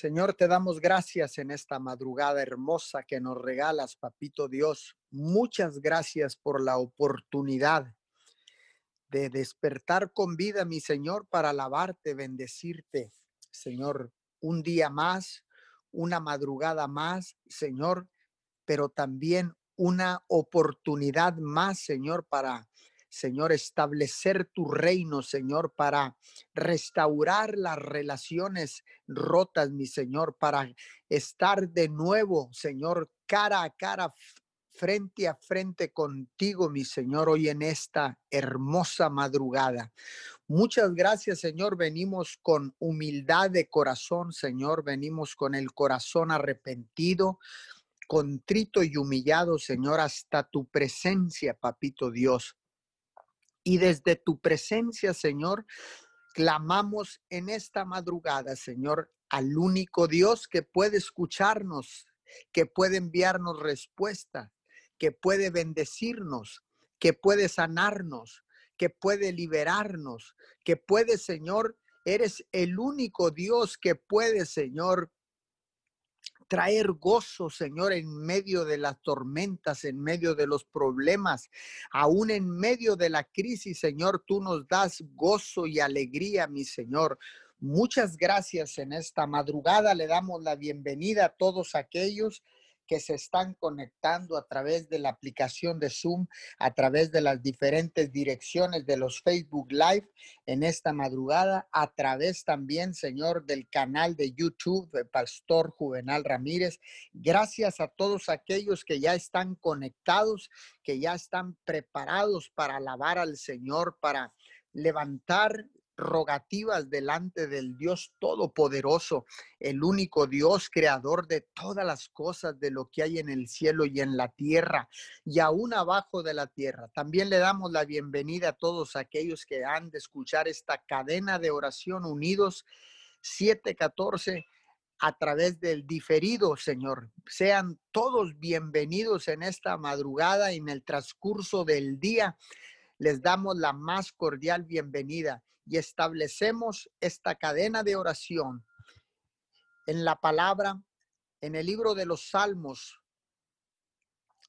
Señor, te damos gracias en esta madrugada hermosa que nos regalas, Papito Dios. Muchas gracias por la oportunidad de despertar con vida, mi Señor, para alabarte, bendecirte, Señor, un día más, una madrugada más, Señor, pero también una oportunidad más, Señor, para Señor, establecer tu reino, Señor, para restaurar las relaciones rotas, mi Señor, para estar de nuevo, Señor, cara a cara, frente a frente contigo, mi Señor, hoy en esta hermosa madrugada. Muchas gracias, Señor. Venimos con humildad de corazón, Señor. Venimos con el corazón arrepentido, contrito y humillado, Señor, hasta tu presencia, Papito Dios. Y desde tu presencia, Señor, clamamos en esta madrugada, Señor, al único Dios que puede escucharnos, que puede enviarnos respuesta, que puede bendecirnos, que puede sanarnos, que puede liberarnos, que puede, Señor, eres el único Dios que puede, Señor, traer gozo, Señor, en medio de las tormentas, en medio de los problemas, aún en medio de la crisis, Señor, tú nos das gozo y alegría, mi Señor. Muchas gracias en esta madrugada. Le damos la bienvenida a todos aquellos que se están conectando a través de la aplicación de Zoom, a través de las diferentes direcciones de los Facebook Live en esta madrugada, a través también, Señor, del canal de YouTube de Pastor Juvenal Ramírez. Gracias a todos aquellos que ya están conectados, que ya están preparados para alabar al Señor, para levantar rogativas delante del Dios Todopoderoso, el único Dios creador de todas las cosas, de lo que hay en el cielo y en la tierra y aún abajo de la tierra. También le damos la bienvenida a todos aquellos que han de escuchar esta cadena de oración unidos 714 a través del diferido, Señor. Sean todos bienvenidos en esta madrugada y en el transcurso del día. Les damos la más cordial bienvenida y establecemos esta cadena de oración en la palabra, en el libro de los Salmos,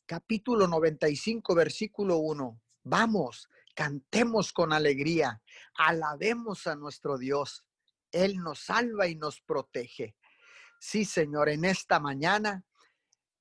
capítulo 95, versículo 1. Vamos, cantemos con alegría, alabemos a nuestro Dios. Él nos salva y nos protege. Sí, Señor, en esta mañana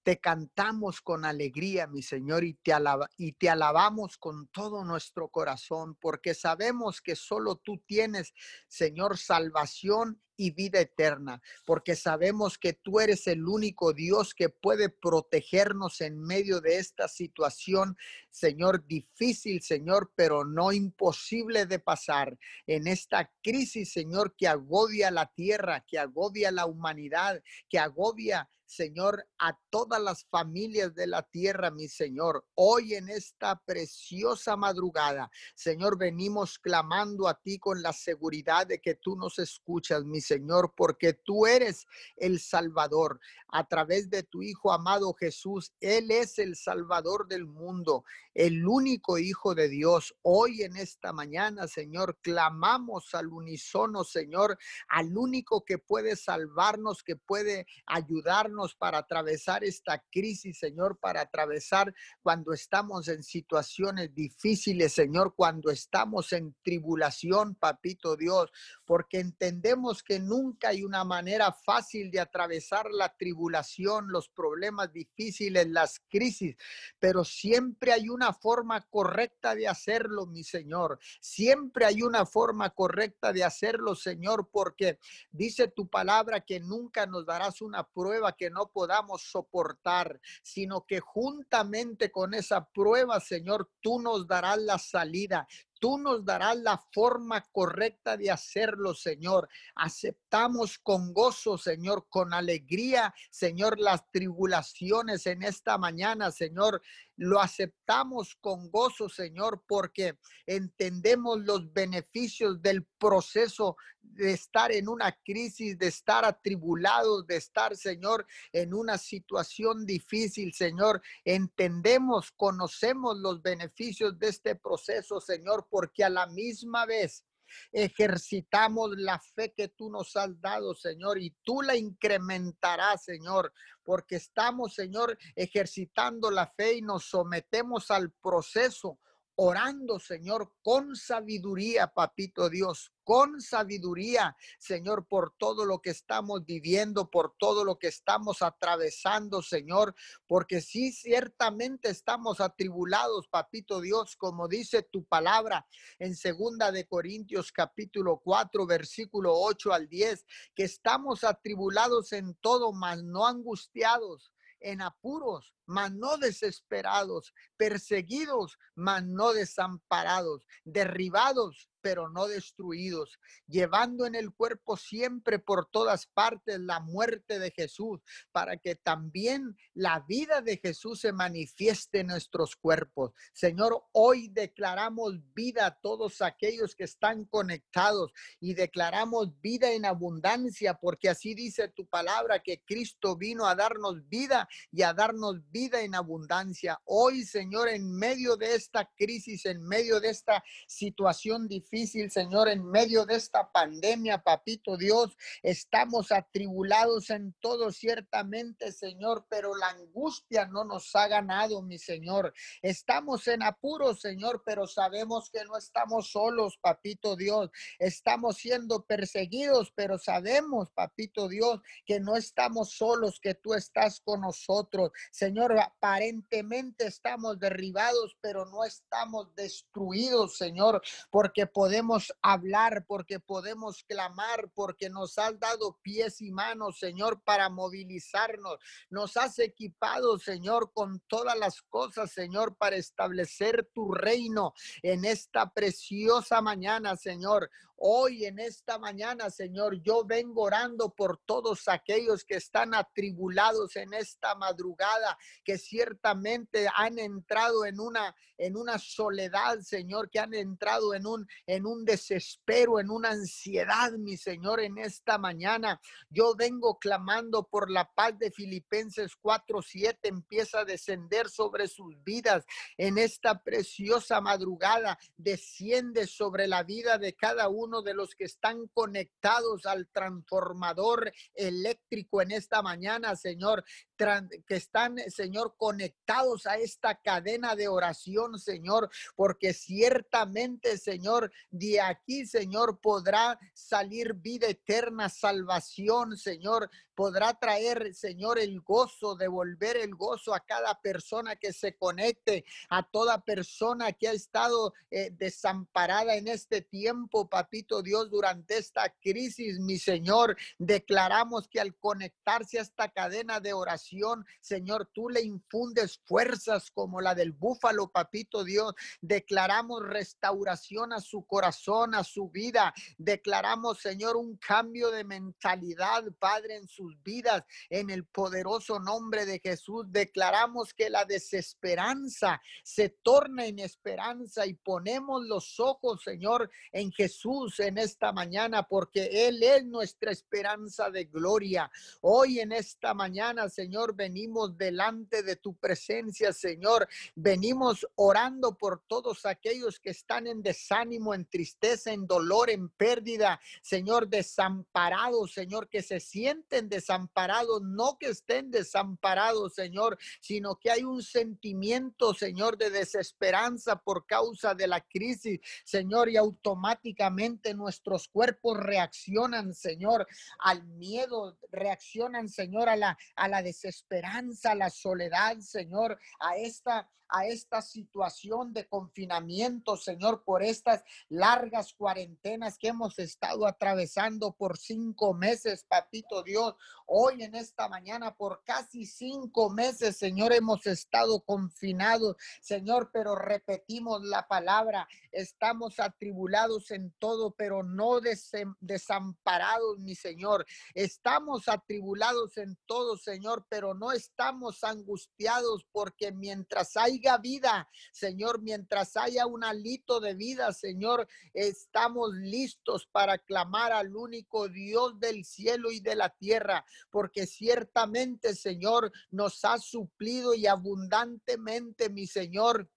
te cantamos con alegría, mi Señor, y te, y te alabamos con todo nuestro corazón, porque sabemos que solo tú tienes, Señor, salvación y vida eterna, porque sabemos que tú eres el único Dios que puede protegernos en medio de esta situación, Señor, difícil, Señor, pero no imposible de pasar. En esta crisis, Señor, que agobia la tierra, que agobia la humanidad, que agobia Señor, a todas las familias de la tierra, mi Señor. Hoy en esta preciosa madrugada, Señor, venimos clamando a ti con la seguridad de que tú nos escuchas, mi Señor, porque tú eres el Salvador. A través de tu Hijo amado Jesús, Él es el Salvador del mundo, el único Hijo de Dios. Hoy en esta mañana, Señor, clamamos al unísono, Señor, al único que puede salvarnos, que puede ayudarnos para atravesar esta crisis, Señor, para atravesar cuando estamos en situaciones difíciles, Señor, cuando estamos en tribulación, papito Dios, porque entendemos que nunca hay una manera fácil de atravesar la tribulación, los problemas difíciles, las crisis, pero siempre hay una forma correcta de hacerlo, mi Señor. Siempre hay una forma correcta de hacerlo, Señor, porque dice tu palabra que nunca nos darás una prueba que no podamos soportar, sino que juntamente con esa prueba, Señor, tú nos darás la salida, Tú nos darás la forma correcta de hacerlo, Señor. Aceptamos con gozo, Señor, con alegría, Señor, las tribulaciones en esta mañana, Señor. Lo aceptamos con gozo, Señor, porque entendemos los beneficios del proceso de estar en una crisis, de estar atribulados, de estar, Señor, en una situación difícil, Señor. Entendemos, conocemos los beneficios de este proceso, Señor, porque a la misma vez ejercitamos la fe que tú nos has dado, Señor, y tú la incrementarás, Señor, porque estamos, Señor, ejercitando la fe y nos sometemos al proceso orando, Señor, con sabiduría, papito Dios, con sabiduría, Señor, por todo lo que estamos viviendo, por todo lo que estamos atravesando, Señor, porque sí, ciertamente estamos atribulados, papito Dios, como dice tu palabra en segunda de Corintios capítulo 4, versículo 8 al 10, que estamos atribulados en todo, mas no angustiados en apuros, mas no desesperados, perseguidos, mas no desamparados, derribados, pero no destruidos, llevando en el cuerpo siempre por todas partes la muerte de Jesús, para que también la vida de Jesús se manifieste en nuestros cuerpos. Señor, hoy declaramos vida a todos aquellos que están conectados y declaramos vida en abundancia, porque así dice tu palabra, que Cristo vino a darnos vida y a darnos vida en abundancia. Hoy, Señor, en medio de esta crisis, en medio de esta situación difícil, Señor, en medio de esta pandemia, papito Dios. Estamos atribulados en todo, ciertamente, Señor, pero la angustia no nos ha ganado, mi Señor. Estamos en apuros, Señor, pero sabemos que no estamos solos, papito Dios. Estamos siendo perseguidos, pero sabemos, papito Dios, que no estamos solos, que tú estás con nosotros. Señor, aparentemente estamos derribados, pero no estamos destruidos, Señor, porque podemos hablar, porque podemos clamar, porque nos has dado pies y manos, Señor, para movilizarnos. Nos has equipado, Señor, con todas las cosas, Señor, para establecer tu reino en esta preciosa mañana, Señor. Hoy en esta mañana, Señor, yo vengo orando por todos aquellos que están atribulados en esta madrugada, que ciertamente han entrado en una en una soledad, Señor, que han entrado en un en un desespero, en una ansiedad, mi Señor, en esta mañana. Yo vengo clamando por la paz de Filipenses 4:7 empieza a descender sobre sus vidas en esta preciosa madrugada, desciende sobre la vida de cada uno de los que están conectados al transformador eléctrico en esta mañana, Señor, que están, Señor, conectados a esta cadena de oración, Señor, porque ciertamente, Señor, de aquí, Señor, podrá salir vida eterna, salvación, Señor, podrá traer, Señor, el gozo, devolver el gozo a cada persona que se conecte, a toda persona que ha estado eh, desamparada en este tiempo, Dios, durante esta crisis, mi Señor. Declaramos que al conectarse a esta cadena de oración, Señor, tú le infundes fuerzas como la del búfalo, papito Dios. Declaramos restauración a su corazón, a su vida. Declaramos, Señor, un cambio de mentalidad, Padre, en su vidas. En el poderoso nombre de Jesús declaramos que la desesperanza se torna en esperanza y ponemos los ojos, Señor, en Jesús en esta mañana, porque Él es nuestra esperanza de gloria. Hoy en esta mañana, Señor, venimos delante de tu presencia, Señor. Venimos orando por todos aquellos que están en desánimo, en tristeza, en dolor, en pérdida, Señor, desamparados, Señor, que se sienten desamparados no que estén desamparados, Señor, sino que hay un sentimiento, Señor, de desesperanza por causa de la crisis, Señor, y automáticamente nuestros cuerpos reaccionan, Señor, al miedo, reaccionan, Señor, a la, a la desesperanza, a la soledad, Señor, a esta a esta situación de confinamiento, Señor, por estas largas cuarentenas que hemos estado atravesando por cinco meses, papito Dios. Hoy en esta mañana, por casi cinco meses, Señor, hemos estado confinados, Señor, pero repetimos la palabra, estamos atribulados en todo, pero no desamparados, mi Señor. Estamos atribulados en todo, Señor, pero no estamos angustiados porque mientras hay vida, Señor, mientras haya un alito de vida, Señor, estamos listos para clamar al único Dios del cielo y de la tierra, porque ciertamente, Señor, nos ha suplido y abundantemente, mi Señor,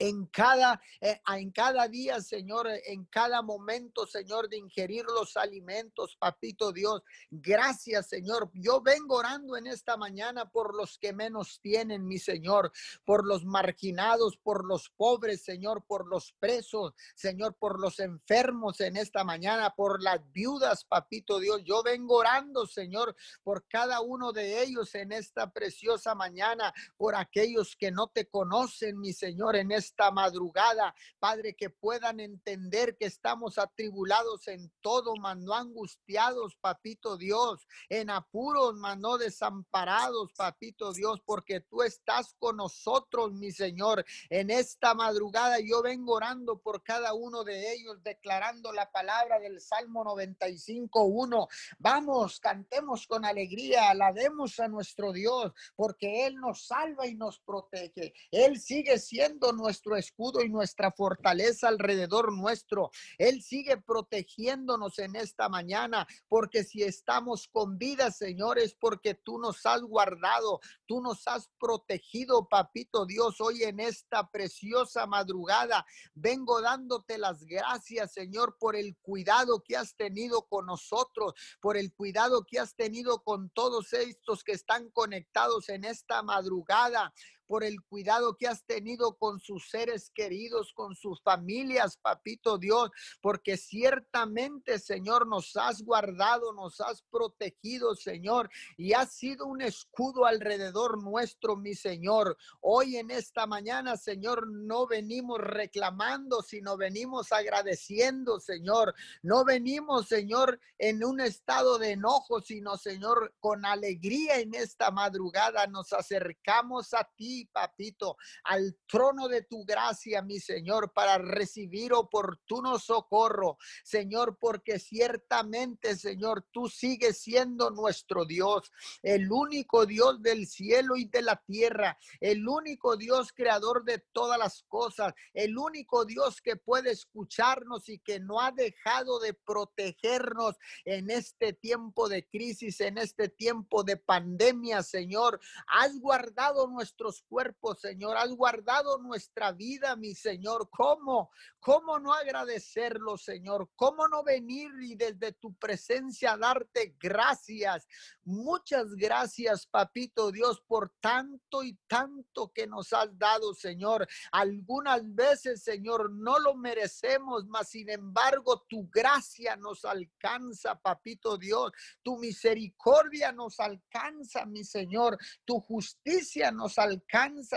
en cada, eh, en cada día, Señor, en cada momento, Señor, de ingerir los alimentos, papito Dios. Gracias, Señor. Yo vengo orando en esta mañana por los que menos tienen, mi Señor, por los marginados, por los pobres, Señor, por los presos, Señor, por los enfermos en esta mañana, por las viudas, papito Dios. Yo vengo orando, Señor, por cada uno de ellos en esta preciosa mañana, por aquellos que no te conocen, mi Señor, en esta esta madrugada, Padre, que puedan entender que estamos atribulados en todo, mano angustiados, papito Dios, en apuros, mano desamparados, papito Dios, porque tú estás con nosotros, mi Señor. En esta madrugada yo vengo orando por cada uno de ellos, declarando la palabra del Salmo 95.1. Vamos, cantemos con alegría, alabemos a nuestro Dios, porque Él nos salva y nos protege. Él sigue siendo nuestro nuestro escudo y nuestra fortaleza alrededor nuestro. Él sigue protegiéndonos en esta mañana, porque si estamos con vida, señores, porque tú nos has guardado, tú nos has protegido, papito Dios, hoy en esta preciosa madrugada. Vengo dándote las gracias, Señor, por el cuidado que has tenido con nosotros, por el cuidado que has tenido con todos estos que están conectados en esta madrugada por el cuidado que has tenido con sus seres queridos, con sus familias, papito Dios, porque ciertamente, Señor, nos has guardado, nos has protegido, Señor, y has sido un escudo alrededor nuestro, mi Señor. Hoy en esta mañana, Señor, no venimos reclamando, sino venimos agradeciendo, Señor. No venimos, Señor, en un estado de enojo, sino, Señor, con alegría en esta madrugada nos acercamos a ti papito, al trono de tu gracia, mi Señor, para recibir oportuno socorro, Señor, porque ciertamente, Señor, tú sigues siendo nuestro Dios, el único Dios del cielo y de la tierra, el único Dios creador de todas las cosas, el único Dios que puede escucharnos y que no ha dejado de protegernos en este tiempo de crisis, en este tiempo de pandemia, Señor. Has guardado nuestros cuerpo, Señor. Has guardado nuestra vida, mi Señor. ¿Cómo? ¿Cómo no agradecerlo, Señor? ¿Cómo no venir y desde tu presencia darte gracias? Muchas gracias, papito Dios, por tanto y tanto que nos has dado, Señor. Algunas veces, Señor, no lo merecemos, mas sin embargo, tu gracia nos alcanza, papito Dios. Tu misericordia nos alcanza, mi Señor. Tu justicia nos alcanza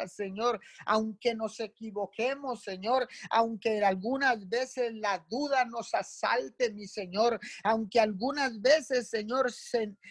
Señor, aunque nos equivoquemos, Señor, aunque algunas veces la duda nos asalte, mi Señor, aunque algunas veces, Señor,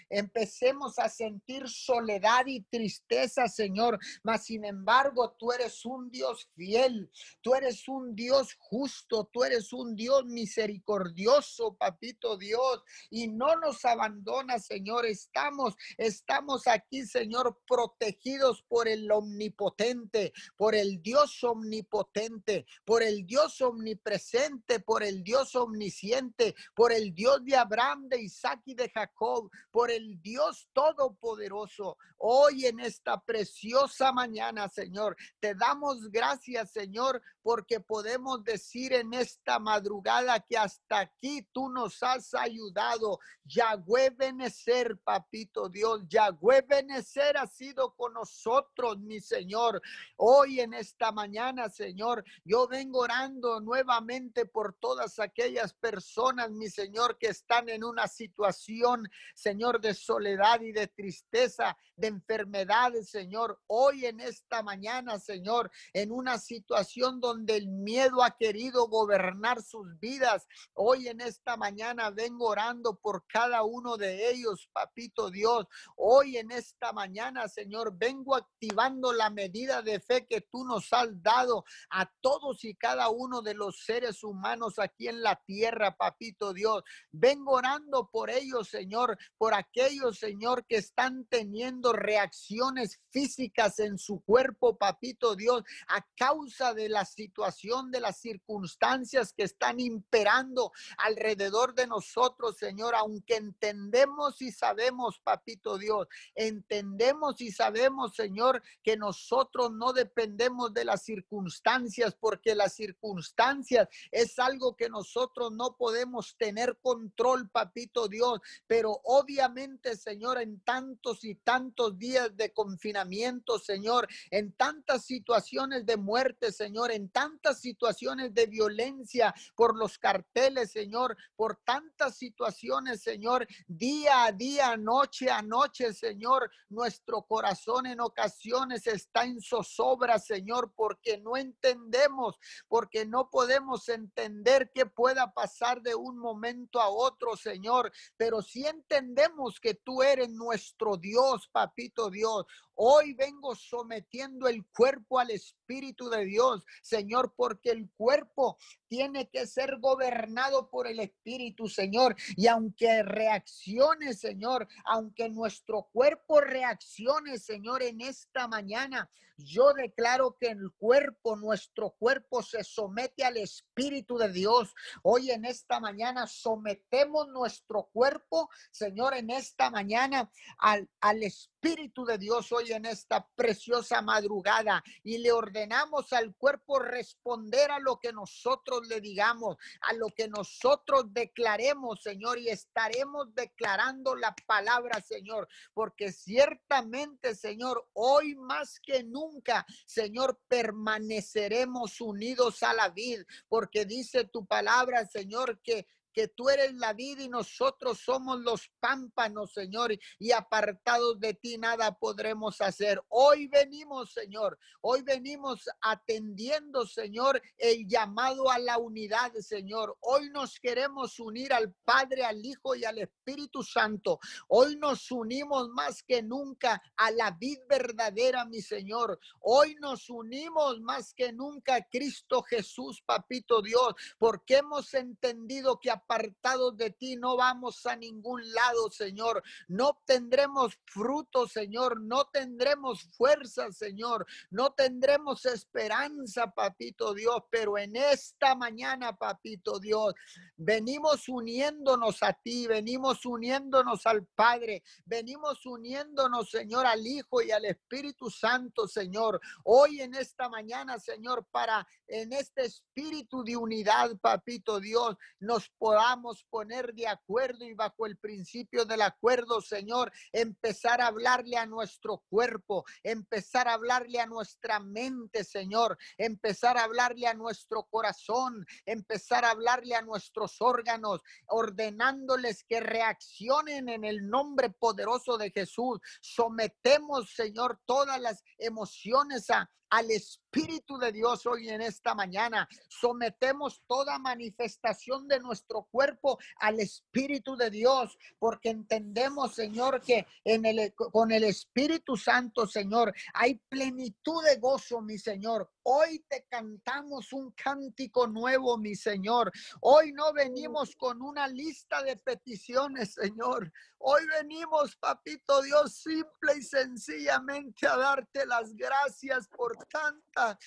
empecemos a sentir soledad y tristeza, Señor, mas sin embargo, tú eres un Dios fiel, tú eres un Dios justo, tú eres un Dios misericordioso, papito Dios, y no nos abandona, Señor, estamos, estamos aquí, Señor, protegidos por el omnipotente omnipotente, por el Dios omnipotente, por el Dios omnipresente, por el Dios omnisciente, por el Dios de Abraham, de Isaac y de Jacob, por el Dios todopoderoso. Hoy en esta preciosa mañana, Señor, te damos gracias, Señor, porque podemos decir en esta madrugada que hasta aquí tú nos has ayudado. Yahweh Benecer, papito Dios, Yahweh Benecer ha sido con nosotros, mis Señor. Hoy en esta mañana, Señor, yo vengo orando nuevamente por todas aquellas personas, mi Señor, que están en una situación, Señor, de soledad y de tristeza, de enfermedades, Señor. Hoy en esta mañana, Señor, en una situación donde el miedo ha querido gobernar sus vidas. Hoy en esta mañana vengo orando por cada uno de ellos, papito Dios. Hoy en esta mañana, Señor, vengo activando la medida de fe que tú nos has dado a todos y cada uno de los seres humanos aquí en la tierra, papito Dios. Vengo orando por ellos, Señor, por aquellos, Señor, que están teniendo reacciones físicas en su cuerpo, papito Dios, a causa de la situación, de las circunstancias que están imperando alrededor de nosotros, Señor, aunque entendemos y sabemos, papito Dios, entendemos y sabemos, Señor, que nosotros no dependemos de las circunstancias, porque las circunstancias es algo que nosotros no podemos tener control, papito Dios, pero obviamente, Señor, en tantos y tantos días de confinamiento, Señor, en tantas situaciones de muerte, Señor, en tantas situaciones de violencia por los carteles, Señor, por tantas situaciones, Señor, día a día, noche a noche, Señor, nuestro corazón en ocasiones está en zozobra, Señor, porque no entendemos, porque no podemos entender qué pueda pasar de un momento a otro, Señor, pero sí entendemos que tú eres nuestro Dios, papito Dios. Hoy vengo sometiendo el cuerpo al Espíritu de Dios, Señor, porque el cuerpo tiene que ser gobernado por el Espíritu, Señor. Y aunque reaccione, Señor, aunque nuestro cuerpo reaccione, Señor, en esta mañana, yo declaro que el cuerpo, nuestro cuerpo se somete al Espíritu de Dios. Hoy en esta mañana sometemos nuestro cuerpo, Señor, en esta mañana al, al Espíritu de Dios hoy en esta preciosa madrugada y le ordenamos al cuerpo responder a lo que nosotros le digamos, a lo que nosotros declaremos, Señor, y estaremos declarando la palabra, Señor, porque ciertamente, Señor, hoy más que nunca, Señor, permaneceremos unidos a la vid, porque dice tu palabra, Señor, que que tú eres la vida y nosotros somos los pámpanos, Señor, y apartados de ti nada podremos hacer. Hoy venimos, Señor, hoy venimos atendiendo, Señor, el llamado a la unidad, Señor. Hoy nos queremos unir al Padre, al Hijo y al Espíritu Santo. Hoy nos unimos más que nunca a la vid verdadera, mi Señor. Hoy nos unimos más que nunca a Cristo Jesús, Papito Dios, porque hemos entendido que apartados de ti no vamos a ningún lado, Señor. No obtendremos frutos, Señor. No tendremos fuerza, Señor. No tendremos esperanza, papito Dios. Pero en esta mañana, papito Dios, venimos uniéndonos a ti, venimos uniéndonos al Padre, venimos uniéndonos, Señor, al Hijo y al Espíritu Santo, Señor. Hoy en esta mañana, Señor, para en este espíritu de unidad, papito Dios, nos podamos poner de acuerdo y bajo el principio del acuerdo, Señor, empezar a hablarle a nuestro cuerpo, empezar a hablarle a nuestra mente, Señor, empezar a hablarle a nuestro corazón, empezar a hablarle a nuestros órganos, ordenándoles que reaccionen en el nombre poderoso de Jesús. Sometemos, Señor, todas las emociones a, al Espíritu de Dios hoy en esta mañana. Sometemos toda manifestación de nuestro cuerpo al Espíritu de Dios, porque entendemos, Señor, que en el, con el Espíritu Santo, Señor, hay plenitud de gozo, mi Señor. Hoy te cantamos un cántico nuevo, mi Señor. Hoy no venimos con una lista de peticiones, Señor. Hoy venimos, papito Dios, simple y sencillamente a darte las gracias por tanta,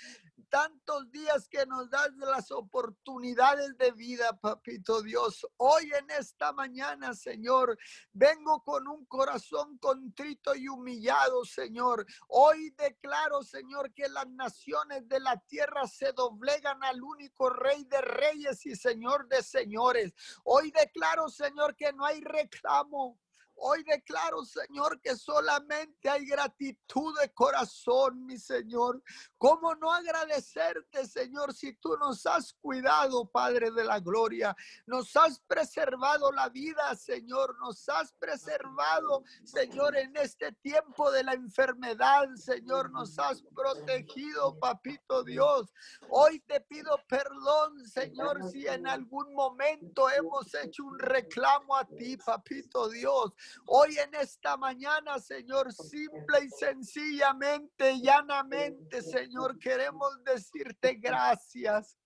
tantos días que nos das las oportunidades de vida, papito Dios. Hoy en esta mañana, Señor, vengo con un corazón contrito y humillado, Señor. Hoy declaro, Señor, que las naciones de la tierra se doblegan al único Rey de Reyes y Señor de Señores. Hoy declaro, Señor, que no hay reclamo Hoy declaro, Señor, que solamente hay gratitud de corazón, mi Señor. ¿Cómo no agradecerte, Señor, si tú nos has cuidado, Padre de la Gloria? Nos has preservado la vida, Señor. Nos has preservado, Señor, en este tiempo de la enfermedad, Señor. Nos has protegido, Papito Dios. Hoy te pido perdón, Señor, si en algún momento hemos hecho un reclamo a ti, Papito Dios. Hoy en esta mañana, Señor, simple y sencillamente, llanamente, Señor, queremos decirte gracias.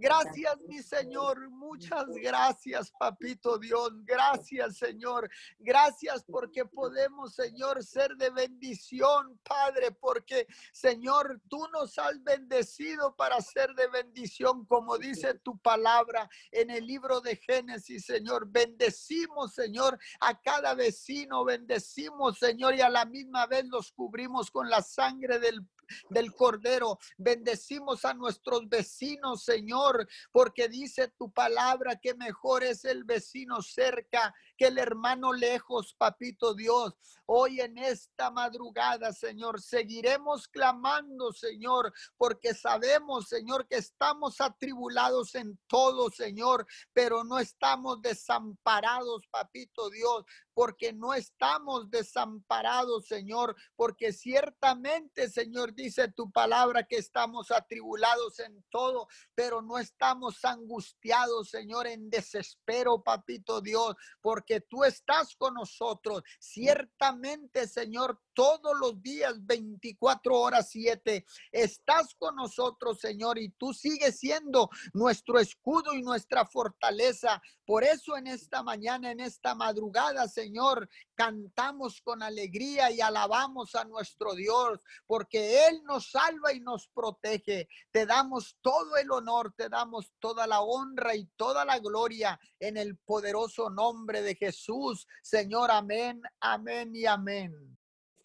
Gracias, mi Señor. Muchas gracias, papito Dios. Gracias, Señor. Gracias porque podemos, Señor, ser de bendición, Padre, porque, Señor, tú nos has bendecido para ser de bendición, como dice tu palabra en el libro de Génesis, Señor. Bendecimos, Señor, a cada vecino, bendecimos, Señor, y a la misma vez los cubrimos con la sangre del del Cordero. Bendecimos a nuestros vecinos, Señor, porque dice tu palabra que mejor es el vecino cerca el hermano lejos, papito Dios. Hoy en esta madrugada, Señor, seguiremos clamando, Señor, porque sabemos, Señor, que estamos atribulados en todo, Señor, pero no estamos desamparados, papito Dios, porque no estamos desamparados, Señor, porque ciertamente, Señor, dice tu palabra que estamos atribulados en todo, pero no estamos angustiados, Señor, en desespero, papito Dios, porque tú estás con nosotros. Ciertamente, Señor, todos los días, 24 horas 7, estás con nosotros, Señor, y tú sigues siendo nuestro escudo y nuestra fortaleza. Por eso en esta mañana, en esta madrugada, Señor, cantamos con alegría y alabamos a nuestro Dios, porque Él nos salva y nos protege. Te damos todo el honor, te damos toda la honra y toda la gloria en el poderoso nombre de Jesús. Señor, amén, amén y amén.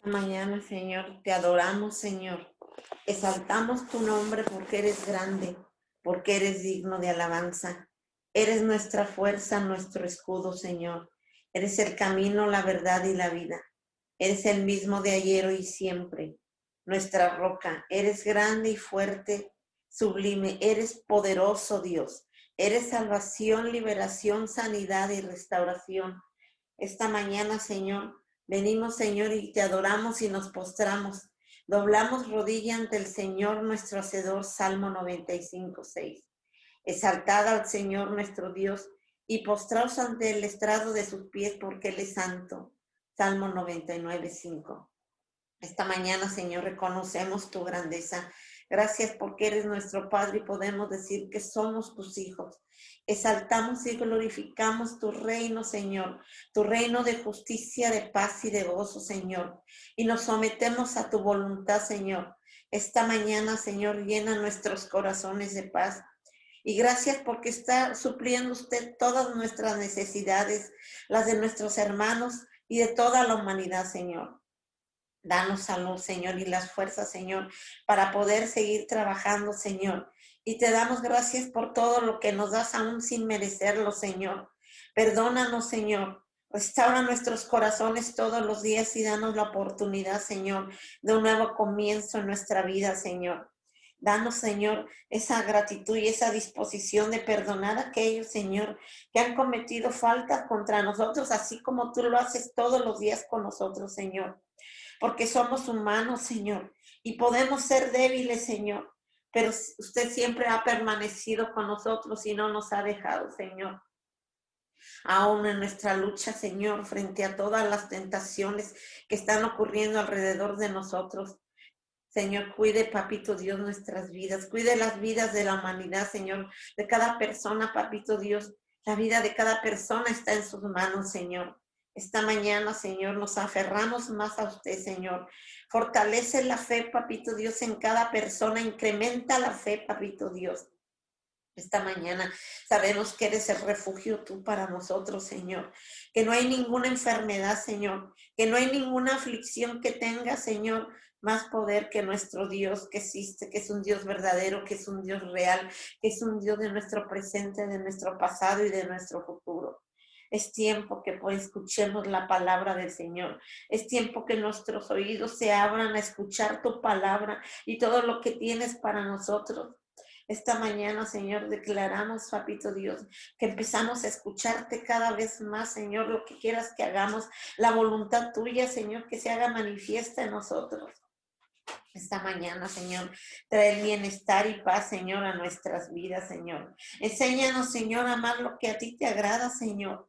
mañana, Señor, te adoramos, Señor. Exaltamos tu nombre porque eres grande, porque eres digno de alabanza. Eres nuestra fuerza, nuestro escudo, Señor. Eres el camino, la verdad y la vida. Eres el mismo de ayer y siempre. Nuestra roca. Eres grande y fuerte, sublime. Eres poderoso, Dios. Eres salvación, liberación, sanidad y restauración. Esta mañana, Señor, venimos, Señor, y te adoramos y nos postramos. Doblamos rodilla ante el Señor, nuestro Hacedor, Salmo 95, 6. Exaltad al Señor nuestro Dios y postraos ante el estrado de sus pies porque Él es santo. Salmo 99, 5. Esta mañana, Señor, reconocemos tu grandeza. Gracias porque eres nuestro Padre y podemos decir que somos tus hijos. Exaltamos y glorificamos tu reino, Señor, tu reino de justicia, de paz y de gozo, Señor. Y nos sometemos a tu voluntad, Señor. Esta mañana, Señor, llena nuestros corazones de paz y gracias porque está supliendo usted todas nuestras necesidades, las de nuestros hermanos y de toda la humanidad, Señor. Danos salud, Señor, y las fuerzas, Señor, para poder seguir trabajando, Señor. Y te damos gracias por todo lo que nos das aún sin merecerlo, Señor. Perdónanos, Señor. Restaura nuestros corazones todos los días y danos la oportunidad, Señor, de un nuevo comienzo en nuestra vida, Señor. Danos, Señor, esa gratitud y esa disposición de perdonar a aquellos, Señor, que han cometido faltas contra nosotros, así como tú lo haces todos los días con nosotros, Señor. Porque somos humanos, Señor, y podemos ser débiles, Señor. Pero usted siempre ha permanecido con nosotros y no nos ha dejado, Señor. Aún en nuestra lucha, Señor, frente a todas las tentaciones que están ocurriendo alrededor de nosotros. Señor, cuide, papito Dios, nuestras vidas, cuide las vidas de la humanidad, Señor, de cada persona, papito Dios. La vida de cada persona está en sus manos, Señor. Esta mañana, Señor, nos aferramos más a usted, Señor. Fortalece la fe, papito Dios, en cada persona. Incrementa la fe, papito Dios. Esta mañana sabemos que eres el refugio tú para nosotros, Señor. Que no hay ninguna enfermedad, Señor. Que no hay ninguna aflicción que tenga, Señor más poder que nuestro Dios que existe, que es un Dios verdadero, que es un Dios real, que es un Dios de nuestro presente, de nuestro pasado y de nuestro futuro. Es tiempo que pues escuchemos la palabra del Señor. Es tiempo que nuestros oídos se abran a escuchar tu palabra y todo lo que tienes para nosotros. Esta mañana, Señor, declaramos, papito Dios, que empezamos a escucharte cada vez más, Señor, lo que quieras que hagamos, la voluntad tuya, Señor, que se haga manifiesta en nosotros esta mañana, Señor. Trae bienestar y paz, Señor, a nuestras vidas, Señor. Enséñanos, Señor, a amar lo que a ti te agrada, Señor.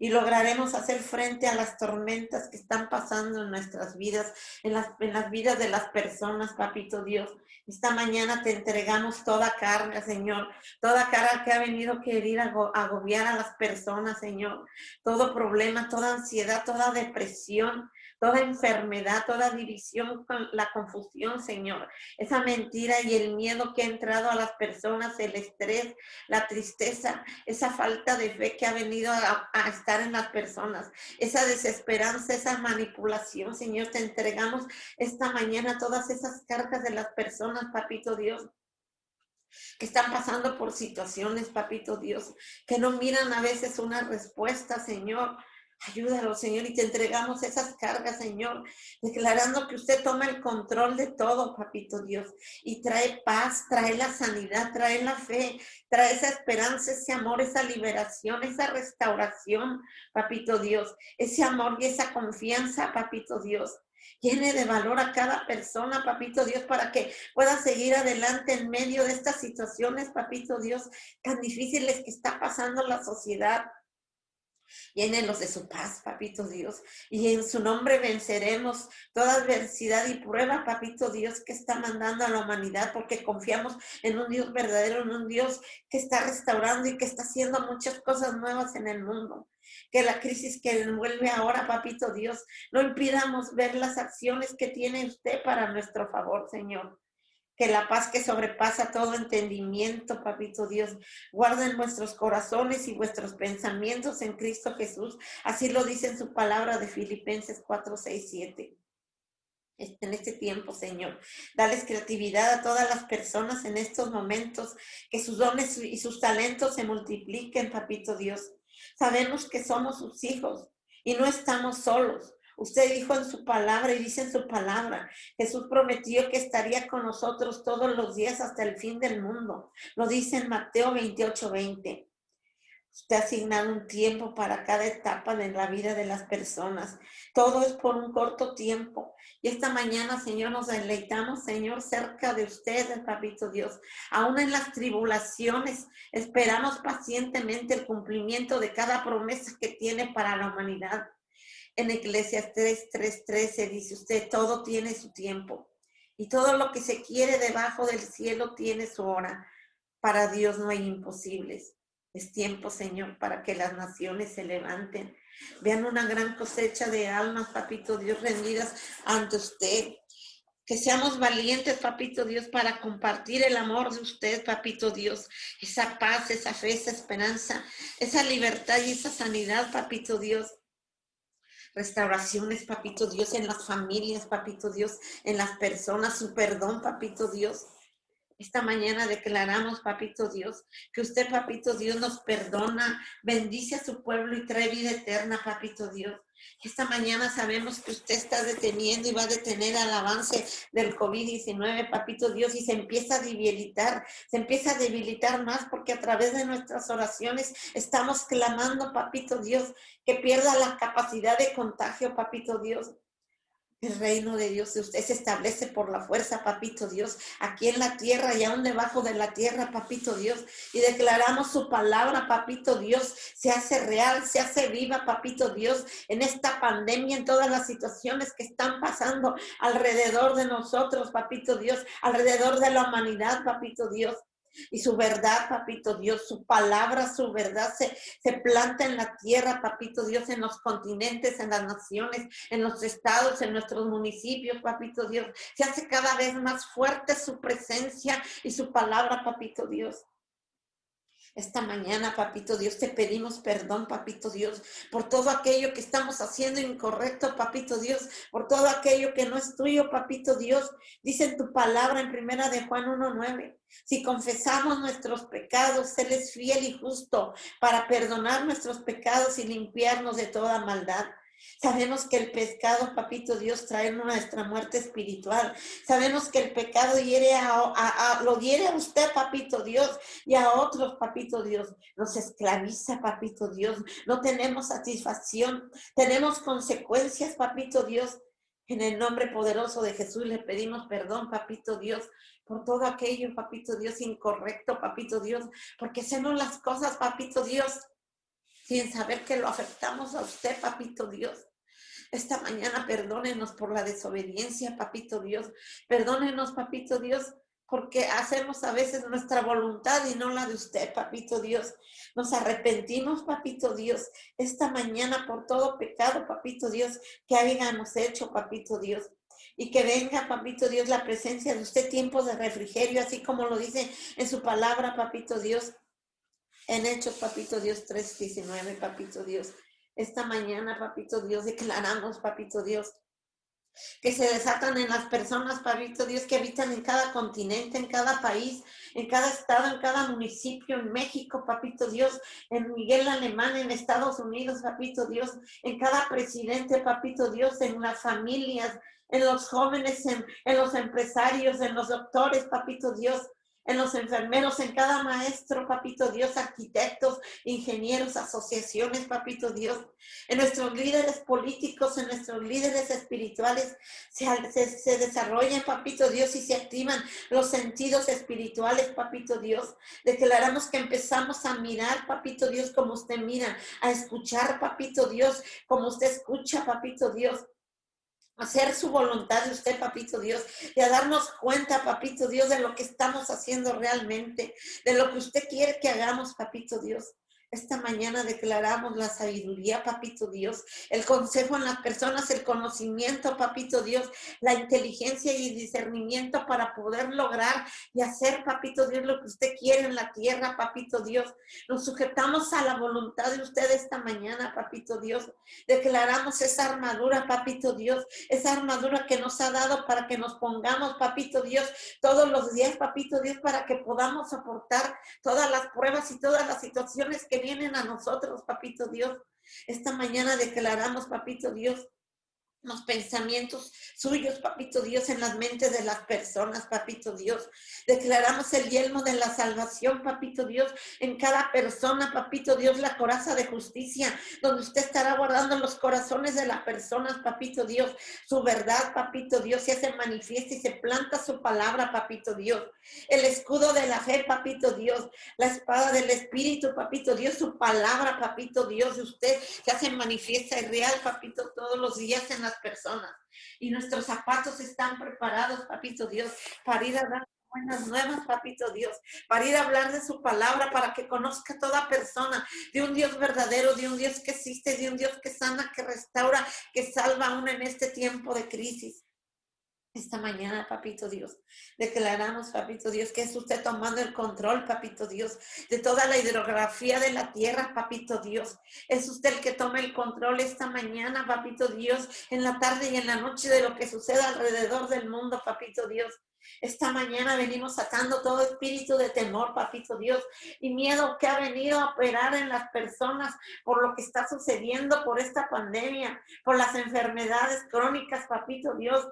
y lograremos hacer frente a las tormentas que están pasando en nuestras vidas, en las, en las vidas de las personas, papito Dios. Esta mañana te entregamos toda carga, Señor, toda carga que ha venido a querer agobiar a las personas, Señor, todo problema, toda ansiedad, toda depresión, toda enfermedad, toda división, la confusión, Señor, esa mentira y el miedo que ha entrado a las personas, el estrés, la tristeza, esa falta de fe que ha venido a, a estar en las personas, esa desesperanza, esa manipulación, Señor, te entregamos esta mañana todas esas cargas de las personas, papito Dios que están pasando por situaciones, papito Dios, que no miran a veces una respuesta, Señor, Ayúdalo, Señor, y te entregamos esas cargas, Señor, declarando que usted toma el control de todo, papito Dios, y trae paz, trae la sanidad, trae la fe, trae esa esperanza, ese amor, esa liberación, esa restauración, papito Dios, ese amor y esa confianza, papito Dios. Llene de valor a cada persona, papito Dios, para que pueda seguir adelante en medio de estas situaciones, papito Dios, tan difíciles que está pasando la sociedad. Llénelos de su paz, papito Dios. Y en su nombre venceremos toda adversidad y prueba, papito Dios, que está mandando a la humanidad, porque confiamos en un Dios verdadero, en un Dios que está restaurando y que está haciendo muchas cosas nuevas en el mundo. Que la crisis que envuelve ahora, papito Dios, no impidamos ver las acciones que tiene usted para nuestro favor, Señor que la paz que sobrepasa todo entendimiento, papito Dios, guarden vuestros corazones y vuestros pensamientos en Cristo Jesús. Así lo dice en su palabra de Filipenses 4, 6, 7 en este tiempo, Señor. Dales creatividad a todas las personas en estos momentos, que sus dones y sus talentos se multipliquen, papito Dios. Sabemos que somos sus hijos y no estamos solos. Usted dijo en su palabra y dice en su palabra, Jesús prometió que estaría con nosotros todos los días hasta el fin del mundo. Lo dice en Mateo 28, 20. Usted ha asignado un tiempo para cada etapa de la vida de las personas. Todo es por un corto tiempo. Y esta mañana, Señor, nos deleitamos, Señor, cerca de usted, papito Dios. Aún en las tribulaciones, esperamos pacientemente el cumplimiento de cada promesa que tiene para la humanidad en Eclesias 3, 3, 13 dice usted, todo tiene su tiempo y todo lo que se quiere debajo del cielo tiene su hora. Para Dios no hay imposibles. Es tiempo, Señor, para que las naciones se levanten. Vean una gran cosecha de almas, papito Dios, rendidas ante usted. Que seamos valientes, papito Dios, para compartir el amor de usted, papito Dios. Esa paz, esa fe, esa esperanza, esa libertad y esa sanidad, papito Dios restauraciones, papito Dios, en las familias, papito Dios, en las personas, su perdón, papito Dios. Esta mañana declaramos, papito Dios, que usted, papito Dios, nos perdona, bendice a su pueblo y trae vida eterna, papito Dios. Esta mañana sabemos que usted está deteniendo y va a detener el avance del COVID-19, papito Dios, y se empieza a debilitar, se empieza a debilitar más porque a través de nuestras oraciones estamos clamando, papito Dios, que pierda la capacidad de contagio, papito Dios. El reino de Dios usted se establece por la fuerza, papito Dios, aquí en la tierra y aún debajo de la tierra, papito Dios. Y declaramos su palabra, papito Dios, se hace real, se hace viva, papito Dios, en esta pandemia, en todas las situaciones que están pasando alrededor de nosotros, papito Dios, alrededor de la humanidad, papito Dios. Y su verdad, papito Dios, su palabra, su verdad se, se planta en la tierra, papito Dios, en los continentes, en las naciones, en los estados, en nuestros municipios, papito Dios. Se hace cada vez más fuerte su presencia y su palabra, papito Dios. Esta mañana, papito Dios, te pedimos perdón, papito Dios, por todo aquello que estamos haciendo incorrecto, papito Dios, por todo aquello que no es tuyo, papito Dios. Dice en tu palabra en primera de Juan 1.9, si confesamos nuestros pecados, Él es fiel y justo para perdonar nuestros pecados y limpiarnos de toda maldad. Sabemos que el pescado, papito Dios, trae nuestra muerte espiritual. Sabemos que el pecado hiere a, lo hiere a usted, papito Dios, y a otros, papito Dios. Nos esclaviza, papito Dios. No tenemos satisfacción. Tenemos consecuencias, papito Dios. En el nombre poderoso de Jesús le pedimos perdón, papito Dios, por todo aquello, papito Dios, incorrecto, papito Dios, porque hacemos las cosas, papito Dios, sin saber que lo afectamos a usted, papito Dios. Esta mañana perdónenos por la desobediencia, papito Dios. Perdónenos, papito Dios, porque hacemos a veces nuestra voluntad y no la de usted, papito Dios. Nos arrepentimos, papito Dios, esta mañana por todo pecado, papito Dios, que hayamos hecho, papito Dios. Y que venga, papito Dios, la presencia de usted, tiempo de refrigerio, así como lo dice en su palabra, papito Dios. En Hechos, papito Dios 3.19, papito Dios. Esta mañana, papito Dios, declaramos, papito Dios, que se desatan en las personas, papito Dios, que habitan en cada continente, en cada país, en cada estado, en cada municipio, en México, papito Dios, en Miguel Alemán, en Estados Unidos, papito Dios, en cada presidente, papito Dios, en las familias, en los jóvenes, en, en los empresarios, en los doctores, papito Dios, en los enfermeros, en cada maestro, papito Dios, arquitectos, ingenieros, asociaciones, papito Dios, en nuestros líderes políticos, en nuestros líderes espirituales, se, se, desarrollan, papito Dios, y se activan los sentidos espirituales, papito Dios. Declaramos que empezamos a mirar, papito Dios, como usted mira, a escuchar, papito Dios, como usted escucha, papito Dios hacer su voluntad de usted, papito Dios, y a darnos cuenta, papito Dios, de lo que estamos haciendo realmente, de lo que usted quiere que hagamos, papito Dios. Esta mañana declaramos la sabiduría, papito Dios, el consejo en las personas, el conocimiento, papito Dios, la inteligencia y discernimiento para poder lograr y hacer, papito Dios, lo que usted quiere en la tierra, papito Dios. Nos sujetamos a la voluntad de usted esta mañana, papito Dios. Declaramos esa armadura, papito Dios, esa armadura que nos ha dado para que nos pongamos, papito Dios, todos los días, papito Dios, para que podamos soportar todas las pruebas y todas las situaciones que vienen a nosotros, papito Dios. Esta mañana declaramos, papito Dios, los pensamientos suyos, papito Dios, en las mentes de las personas, papito Dios. Declaramos el yelmo de la salvación, papito Dios, en cada persona, papito Dios, la coraza de justicia, donde usted estará guardando los corazones de las personas, papito Dios, su verdad, papito Dios, se hace manifiesta y se planta su palabra, papito Dios. El escudo de la fe, papito Dios, la espada del Espíritu, papito Dios, su palabra, papito Dios, de usted se hace manifiesta y real, papito, todos los días en la personas. Y nuestros zapatos están preparados, papito Dios, para ir a dar buenas nuevas, papito Dios, para ir a hablar de su palabra, para que conozca toda persona de un Dios verdadero, de un Dios que existe, de un Dios que sana, que restaura, que salva aún en este tiempo de crisis. Esta mañana, papito Dios, declaramos, papito Dios, que es usted tomando el control, papito Dios, de toda la hidrografía de la tierra, papito Dios. Es usted el que toma el control esta mañana, papito Dios, en la tarde y en la noche de lo que sucede alrededor del mundo, papito Dios. Esta mañana venimos sacando todo espíritu de temor, papito Dios, y miedo que ha venido a operar en las personas por lo que está sucediendo, por esta pandemia, por las enfermedades crónicas, papito Dios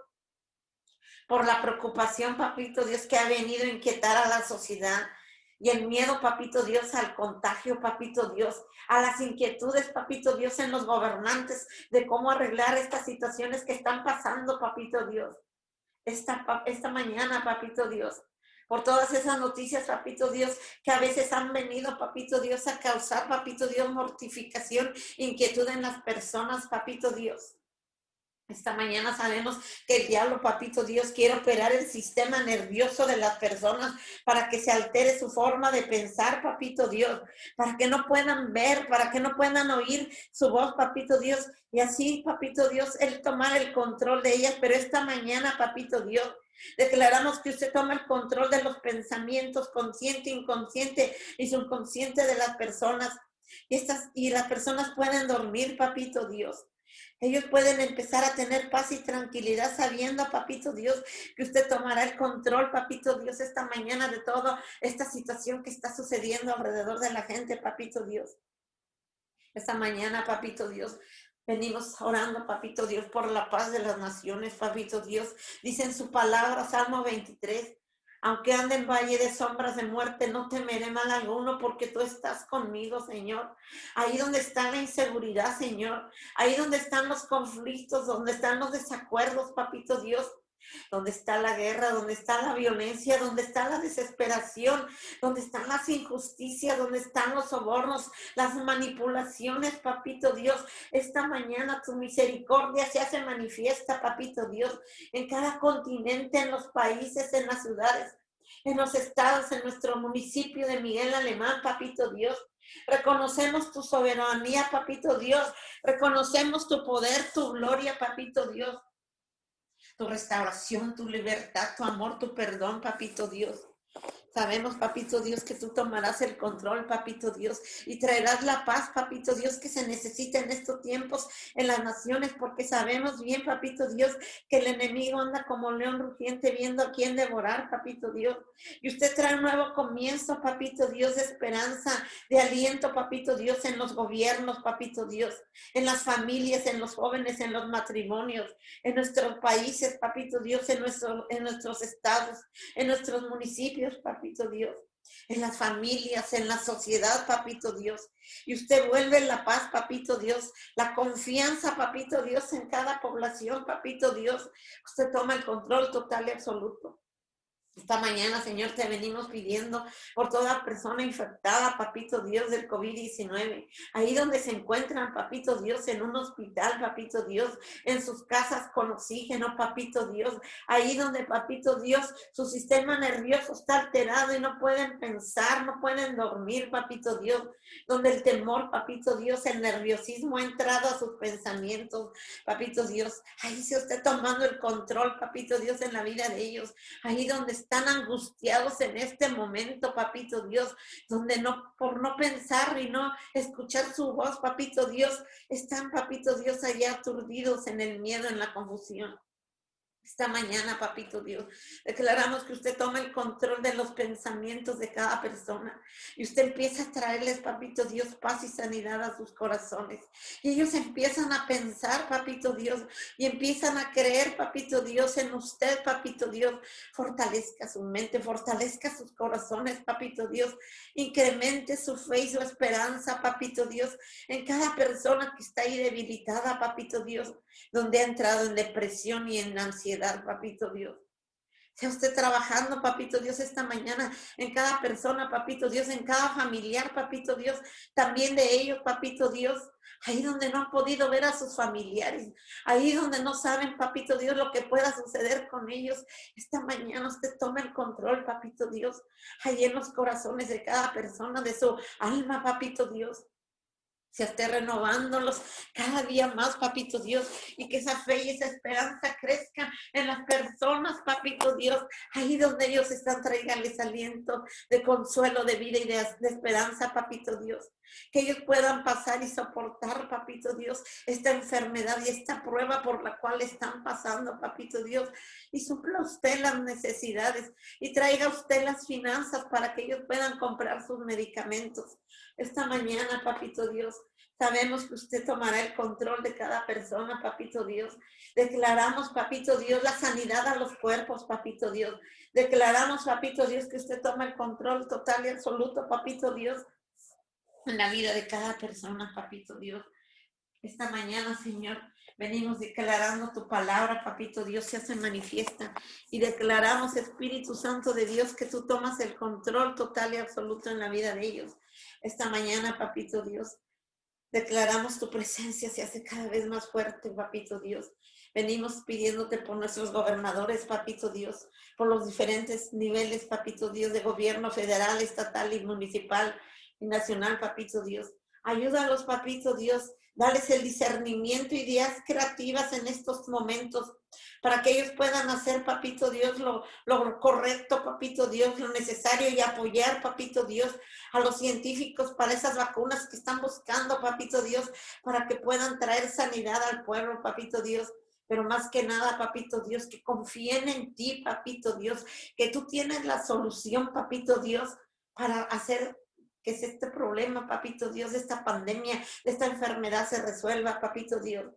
por la preocupación, papito Dios, que ha venido a inquietar a la sociedad. Y el miedo, papito Dios, al contagio, papito Dios, a las inquietudes, papito Dios, en los gobernantes de cómo arreglar estas situaciones que están pasando, papito Dios. Esta, esta mañana, papito Dios, por todas esas noticias, papito Dios, que a veces han venido, papito Dios, a causar, papito Dios, mortificación, inquietud en las personas, papito Dios. Esta mañana sabemos que el diablo, papito Dios, quiere operar el sistema nervioso de las personas para que se altere su forma de pensar, papito Dios, para que no puedan ver, para que no puedan oír su voz, papito Dios. Y así, papito Dios, Él tomar el control de ellas. Pero esta mañana, papito Dios, Declaramos que usted toma el control de los pensamientos consciente, inconsciente y subconsciente de las personas. Y, estas, y las personas pueden dormir, papito Dios. Ellos pueden empezar a tener paz y tranquilidad sabiendo, papito Dios, que usted tomará el control, papito Dios, esta mañana de toda esta situación que está sucediendo alrededor de la gente, papito Dios. Esta mañana, papito Dios, Venimos orando, papito Dios, por la paz de las naciones, papito Dios. Dice en su palabra, Salmo 23, aunque ande en valle de sombras de muerte, no temeré mal alguno porque tú estás conmigo, Señor. Ahí donde está la inseguridad, Señor. Ahí donde están los conflictos, donde están los desacuerdos, papito Dios. Donde está la guerra, donde está la violencia, donde está la desesperación, donde están las injusticias, donde están los sobornos, las manipulaciones, papito Dios. Esta mañana tu misericordia se hace manifiesta, papito Dios, en cada continente, en los países, en las ciudades, en los estados, en nuestro municipio de Miguel Alemán, papito Dios. Reconocemos tu soberanía, papito Dios. Reconocemos tu poder, tu gloria, papito Dios tu restauración, tu libertad, tu amor, tu perdón, papito Dios. Sabemos, papito Dios, que tú tomarás el control, papito Dios, y traerás la paz, papito Dios, que se necesita en estos tiempos en las naciones, porque sabemos bien, papito Dios, que el enemigo anda como león rugiente viendo a quién devorar, papito Dios. Y usted trae un nuevo comienzo, papito Dios, de esperanza, de aliento, papito Dios, en los gobiernos, papito Dios, en las familias, en los jóvenes, en los matrimonios, en nuestros países, papito Dios, en, nuestro, en nuestros estados, en nuestros municipios, papito Dios, en las familias, en la sociedad, papito Dios. Y usted vuelve la paz, papito Dios, la confianza, papito Dios, en cada población, papito Dios. Usted toma el control total y absoluto. Esta mañana, Señor, te venimos pidiendo por toda persona infectada, papito Dios, del COVID-19. Ahí donde se encuentran, papito Dios, en un hospital, papito Dios, en sus casas con oxígeno, papito Dios. Ahí donde, papito Dios, su sistema nervioso está alterado y no pueden pensar, no pueden dormir, papito Dios. Donde el temor, papito Dios, el nerviosismo ha entrado a sus pensamientos, papito Dios. Ahí se está tomando el control, papito Dios, en la vida de ellos. Ahí donde están angustiados en este momento, papito Dios, donde no, por no pensar y no escuchar su voz, papito Dios, están, papito Dios, allá aturdidos en el miedo, en la confusión. Esta mañana, papito Dios, declaramos que usted toma el control de los pensamientos de cada persona y usted empieza a traerles, papito Dios, paz y sanidad a sus corazones. Y ellos empiezan a pensar, papito Dios, y empiezan a creer, papito Dios, en usted, papito Dios. Fortalezca su mente, fortalezca sus corazones, papito Dios. Incremente su fe y su esperanza, papito Dios, en cada persona que está ahí debilitada, papito Dios, donde ha entrado en depresión y en ansiedad papito Dios. Sea usted trabajando, papito Dios, esta mañana en cada persona, papito Dios, en cada familiar, papito Dios, también de ellos, papito Dios. Ahí donde no han podido ver a sus familiares, ahí donde no saben, papito Dios, lo que pueda suceder con ellos. Esta mañana usted toma el control, papito Dios, ahí en los corazones de cada persona, de su alma, papito Dios se esté renovándolos cada día más, papito Dios, y que esa fe y esa esperanza crezca en las personas, papito Dios, ahí donde ellos están, traiganles aliento de consuelo, de vida y de, de esperanza, papito Dios que ellos puedan pasar y soportar, papito Dios, esta enfermedad y esta prueba por la cual están pasando, papito Dios, y supla usted las necesidades y traiga usted las finanzas para que ellos puedan comprar sus medicamentos. Esta mañana, papito Dios, Sabemos que usted tomará el control de cada persona, papito Dios. Declaramos, papito Dios, la sanidad a los cuerpos, papito Dios. Declaramos, papito Dios, que usted toma el control total y absoluto, papito Dios, en la vida de cada persona, papito Dios. Esta mañana, Señor, venimos declarando tu palabra, papito Dios, se hace manifiesta y declaramos, Espíritu Santo de Dios, que tú tomas el control total y absoluto en la vida de ellos. Esta mañana, papito Dios, declaramos tu presencia se hace cada vez más fuerte, papito Dios. Venimos pidiéndote por nuestros gobernadores, papito Dios, por los diferentes niveles, papito Dios, de gobierno federal, estatal y municipal y nacional, papito Dios. Ayúdalos, papito Dios. Dales el discernimiento ideas creativas en estos momentos para que ellos puedan hacer, papito Dios, lo, lo, correcto, papito Dios, lo necesario y apoyar, papito Dios, a los científicos para esas vacunas que están buscando, papito Dios, para que puedan traer sanidad al pueblo, papito Dios. Pero más que nada, papito Dios, que confíen en ti, papito Dios, que tú tienes la solución, papito Dios, para hacer que es este problema, papito Dios, esta pandemia, de esta enfermedad se resuelva, papito Dios.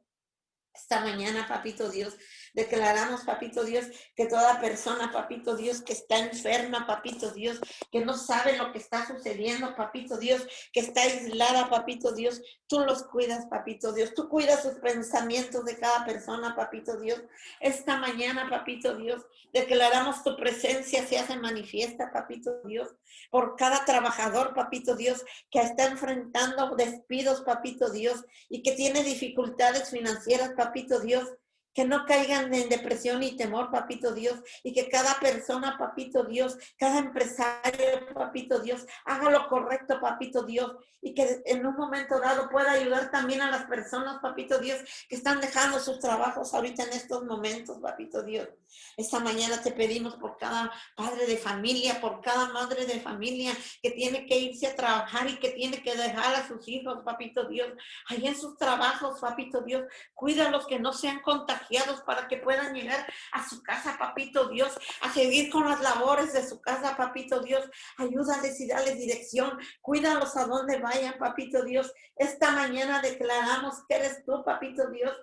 Esta mañana, papito Dios, Declaramos, papito Dios, que toda persona, papito Dios, que está enferma, papito Dios, que no sabe lo que está sucediendo, papito Dios, que está aislada, papito Dios, tú los cuidas, papito Dios. Tú cuidas sus pensamientos de cada persona, papito Dios. Esta mañana, papito Dios, declaramos tu presencia se hace manifiesta, papito Dios, por cada trabajador, papito Dios, que está enfrentando despidos, papito Dios, y que tiene dificultades financieras, papito Dios que no caigan en depresión y temor, papito Dios, y que cada persona, papito Dios, cada empresario, papito Dios, haga lo correcto, papito Dios, y que en un momento dado pueda ayudar también a las personas, papito Dios, que están dejando sus trabajos ahorita en estos momentos, papito Dios. Esta mañana te pedimos por cada padre de familia, por cada madre de familia que tiene que irse a trabajar y que tiene que dejar a sus hijos, papito Dios, ahí en sus trabajos, papito Dios, cuida a los que no sean contagiados para que puedan llegar a su casa, papito Dios, a seguir con las labores de su casa, papito Dios. Ayúdales y dale dirección. Cuídalos a donde vayan, papito Dios. Esta mañana declaramos que eres tú, papito Dios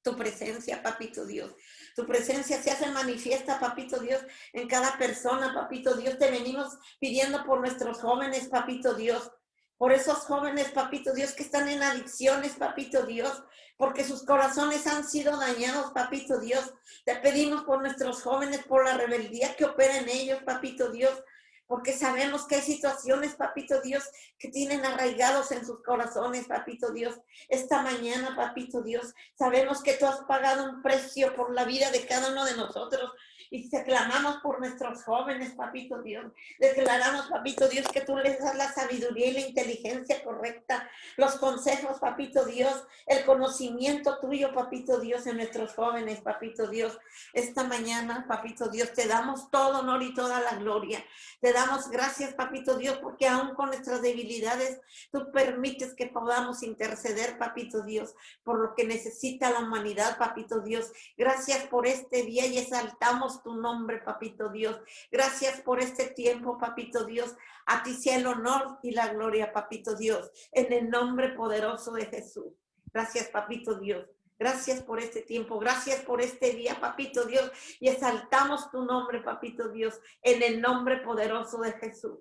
tu presencia, papito Dios. Tu presencia se hace manifiesta, papito Dios, en cada persona, papito Dios. Te venimos pidiendo por nuestros jóvenes, papito Dios por esos jóvenes, papito Dios, que están en adicciones, papito Dios, porque sus corazones han sido dañados, papito Dios. Te pedimos por nuestros jóvenes, por la rebeldía que opera en ellos, papito Dios, porque sabemos que hay situaciones, papito Dios, que tienen arraigados en sus corazones, papito Dios. Esta mañana, papito Dios, sabemos que tú has pagado un precio por la vida de cada uno de nosotros. Y declaramos por nuestros jóvenes, papito Dios. Declaramos, papito Dios, que tú les das la sabiduría y la inteligencia correcta, los consejos, papito Dios, el conocimiento tuyo, papito Dios, en nuestros jóvenes, papito Dios. Esta mañana, papito Dios, te damos todo honor y toda la gloria. Te damos gracias, papito Dios, porque aún con nuestras debilidades, tú permites que podamos interceder, papito Dios, por lo que necesita la humanidad, papito Dios. Gracias por este día y exaltamos tu nombre, papito Dios. Gracias por este tiempo, papito Dios. A ti sea el honor y la gloria, papito Dios, en el nombre poderoso de Jesús. Gracias, papito Dios. Gracias por este tiempo, gracias por este día, papito Dios. Y exaltamos tu nombre, papito Dios, en el nombre poderoso de Jesús.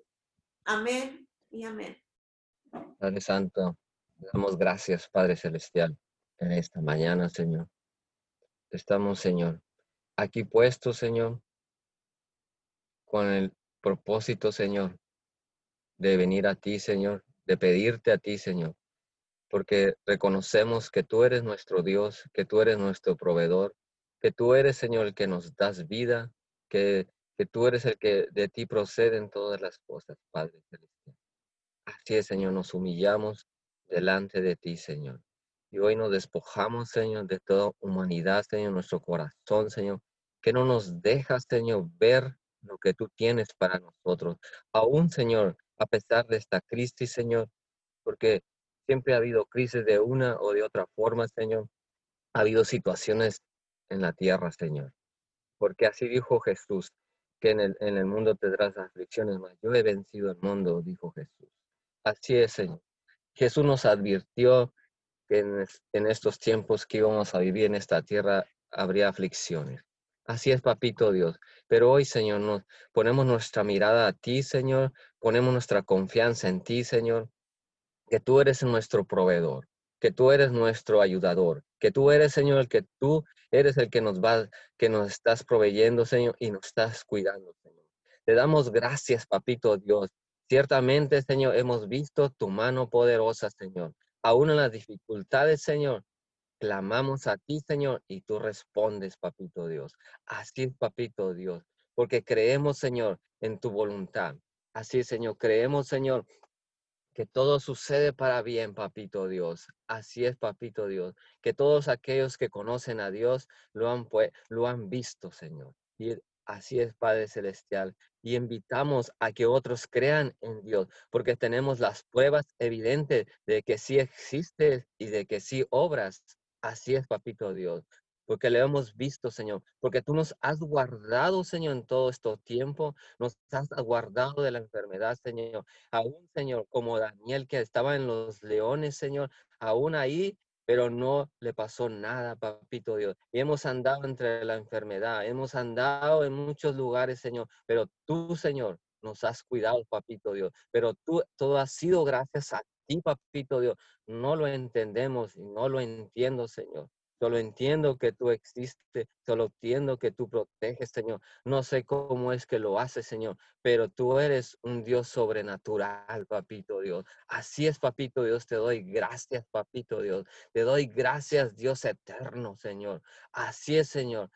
Amén y amén. Padre Santo, damos gracias, Padre Celestial, en esta mañana, Señor. Estamos, Señor, aquí puesto, Señor, con el propósito, Señor, de venir a ti, Señor, de pedirte a ti, Señor, porque reconocemos que tú eres nuestro Dios, que tú eres nuestro proveedor, que tú eres, Señor, el que nos das vida, que, que tú eres el que de ti proceden todas las cosas, Padre Celestial. Así es, Señor, nos humillamos delante de ti, Señor. Y hoy nos despojamos, Señor, de toda humanidad, Señor, nuestro corazón, Señor, que no nos dejas, Señor, ver lo que tú tienes para nosotros. Aún, Señor, a pesar de esta crisis, Señor, porque siempre ha habido crisis de una o de otra forma, Señor. Ha habido situaciones en la tierra, Señor. Porque así dijo Jesús, que en el, en el mundo tendrás aflicciones, mas yo he vencido el mundo, dijo Jesús. Así es, Señor. Jesús nos advirtió que en, en estos tiempos que íbamos a vivir en esta tierra habría aflicciones. Así es, papito Dios. Pero hoy, Señor, nos ponemos nuestra mirada a ti, Señor. Ponemos nuestra confianza en ti, Señor. Que tú eres nuestro proveedor, que tú eres nuestro ayudador, que tú eres, Señor, el que tú eres el que nos va, que nos estás proveyendo, Señor, y nos estás cuidando, Señor. Te damos gracias, papito Dios. Ciertamente, Señor, hemos visto tu mano poderosa, Señor. Aún en las dificultades, Señor, clamamos a ti, Señor, y tú respondes, papito Dios. Así es, papito Dios, porque creemos, Señor, en tu voluntad. Así, Señor, creemos, Señor, que todo sucede para bien, papito Dios. Así es, papito Dios, que todos aquellos que conocen a Dios lo han, lo han visto, Señor. Y así es, Padre Celestial. Y invitamos a que otros crean en Dios, porque tenemos las pruebas evidentes de que sí existe y de que sí obras Así es, papito Dios, porque le hemos visto, Señor, porque tú nos has guardado, Señor, en todo este tiempo, nos has guardado de la enfermedad, Señor. Aún, Señor, como Daniel que estaba en los leones, Señor, aún ahí pero no le pasó nada, papito Dios. Y hemos andado entre la enfermedad, hemos andado en muchos lugares, Señor, pero tú, Señor, nos has cuidado, papito Dios. Pero tú, todo ha sido gracias a ti, papito Dios. No lo entendemos y no lo entiendo, Señor. Solo entiendo que tú existes, solo entiendo que tú proteges, Señor. No sé cómo es que lo haces, Señor, pero tú eres un Dios sobrenatural, papito Dios. Así es, papito Dios, te doy gracias, papito Dios. Te doy gracias, Dios eterno, Señor. Así es, Señor.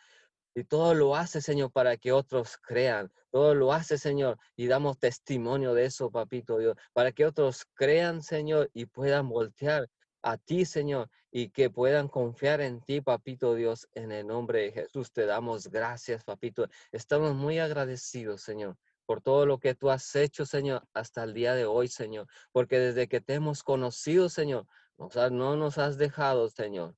Y todo lo hace, Señor, para que otros crean. Todo lo hace, Señor, y damos testimonio de eso, papito Dios, para que otros crean, Señor, y puedan voltear a ti, Señor, y que puedan confiar en ti, papito Dios, en el nombre de Jesús. Te damos gracias, papito. Estamos muy agradecidos, Señor, por todo lo que tú has hecho, Señor, hasta el día de hoy, Señor, porque desde que te hemos conocido, Señor, no nos has dejado, Señor,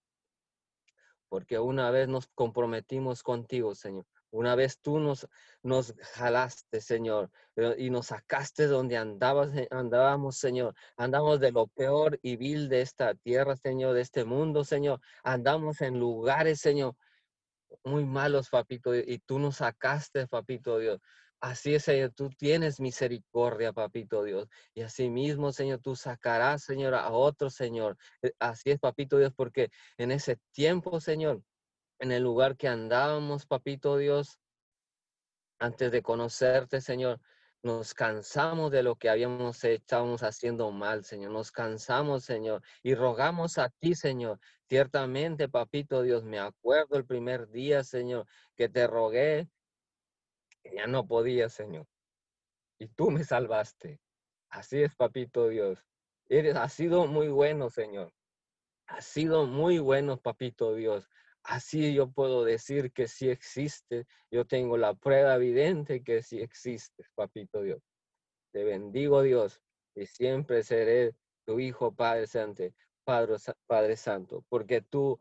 porque una vez nos comprometimos contigo, Señor. Una vez tú nos, nos jalaste, Señor, y nos sacaste donde eh, andábamos, Señor. Andamos de lo peor y vil de esta tierra, Señor, de este mundo, Señor. Andamos en lugares, Señor, muy malos, papito, y tú nos sacaste, papito Dios. Así es, Señor, tú tienes misericordia, papito Dios. Y así mismo, Señor, tú sacarás, Señor, a otro, Señor. Eh, así es, papito Dios, porque en ese tiempo, Señor, en el lugar que andábamos, papito Dios, antes de conocerte, Señor. Nos cansamos de lo que habíamos hecho, estábamos haciendo mal, Señor. Nos cansamos, Señor, y rogamos a ti, Señor. Ciertamente, papito Dios, me acuerdo el primer día, Señor, que te rogué, ya no podía, Señor. Y tú me salvaste. Así es, papito Dios. Eres, has sido muy bueno, Señor. Has sido muy bueno, papito Dios. Así yo puedo decir que sí existe. Yo tengo la prueba evidente que sí existe, papito Dios. Te bendigo, Dios, y siempre seré tu Hijo, Padre Santo, Padre, Padre Santo, porque tú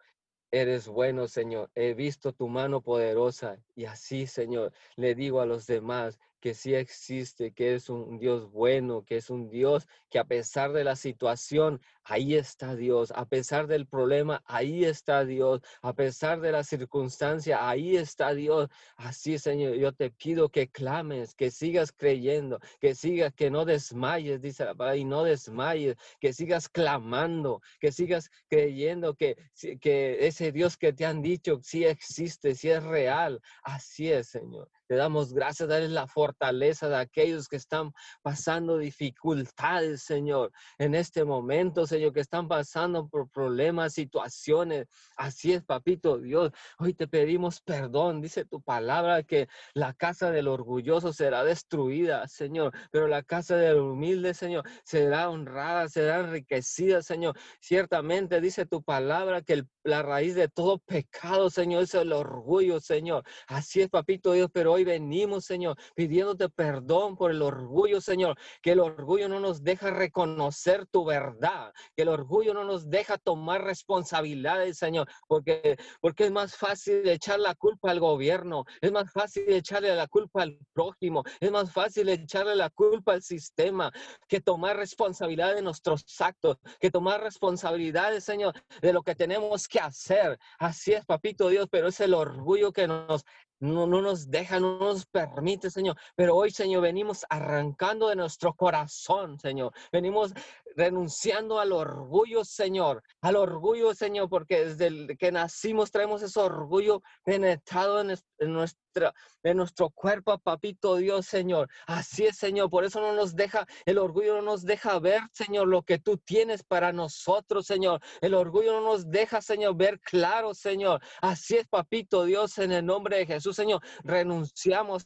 eres bueno, Señor. He visto tu mano poderosa y así, Señor, le digo a los demás que sí existe, que es un Dios bueno, que es un Dios que a pesar de la situación, ahí está Dios, a pesar del problema, ahí está Dios, a pesar de la circunstancia, ahí está Dios. Así, Señor, yo te pido que clames, que sigas creyendo, que sigas, que no desmayes, dice la palabra, y no desmayes, que sigas clamando, que sigas creyendo que, que ese Dios que te han dicho sí existe, sí es real. Así es, Señor. Te damos gracias, darles la fortaleza de aquellos que están pasando dificultades, Señor, en este momento, Señor, que están pasando por problemas, situaciones. Así es, papito Dios. Hoy te pedimos perdón. Dice tu palabra que la casa del orgulloso será destruida, Señor, pero la casa del humilde, Señor, será honrada, será enriquecida, Señor. Ciertamente dice tu palabra que la raíz de todo pecado, Señor, es el orgullo, Señor. Así es, papito Dios, pero hoy venimos, Señor, pidiéndote perdón por el orgullo, Señor, que el orgullo no nos deja reconocer tu verdad, que el orgullo no nos deja tomar responsabilidades, Señor, porque, porque es más fácil echar la culpa al gobierno, es más fácil echarle la culpa al prójimo, es más fácil echarle la culpa al sistema, que tomar responsabilidad de nuestros actos, que tomar responsabilidades, Señor, de lo que tenemos que hacer. Así es, papito Dios, pero es el orgullo que nos no, no nos deja, no nos permite, Señor. Pero hoy, Señor, venimos arrancando de nuestro corazón, Señor. Venimos renunciando al orgullo, Señor. Al orgullo, Señor, porque desde que nacimos traemos ese orgullo penetrado en, nuestra, en nuestro cuerpo, papito Dios, Señor. Así es, Señor. Por eso no nos deja, el orgullo no nos deja ver, Señor, lo que tú tienes para nosotros, Señor. El orgullo no nos deja, Señor, ver claro, Señor. Así es, papito Dios, en el nombre de Jesús, Señor. Renunciamos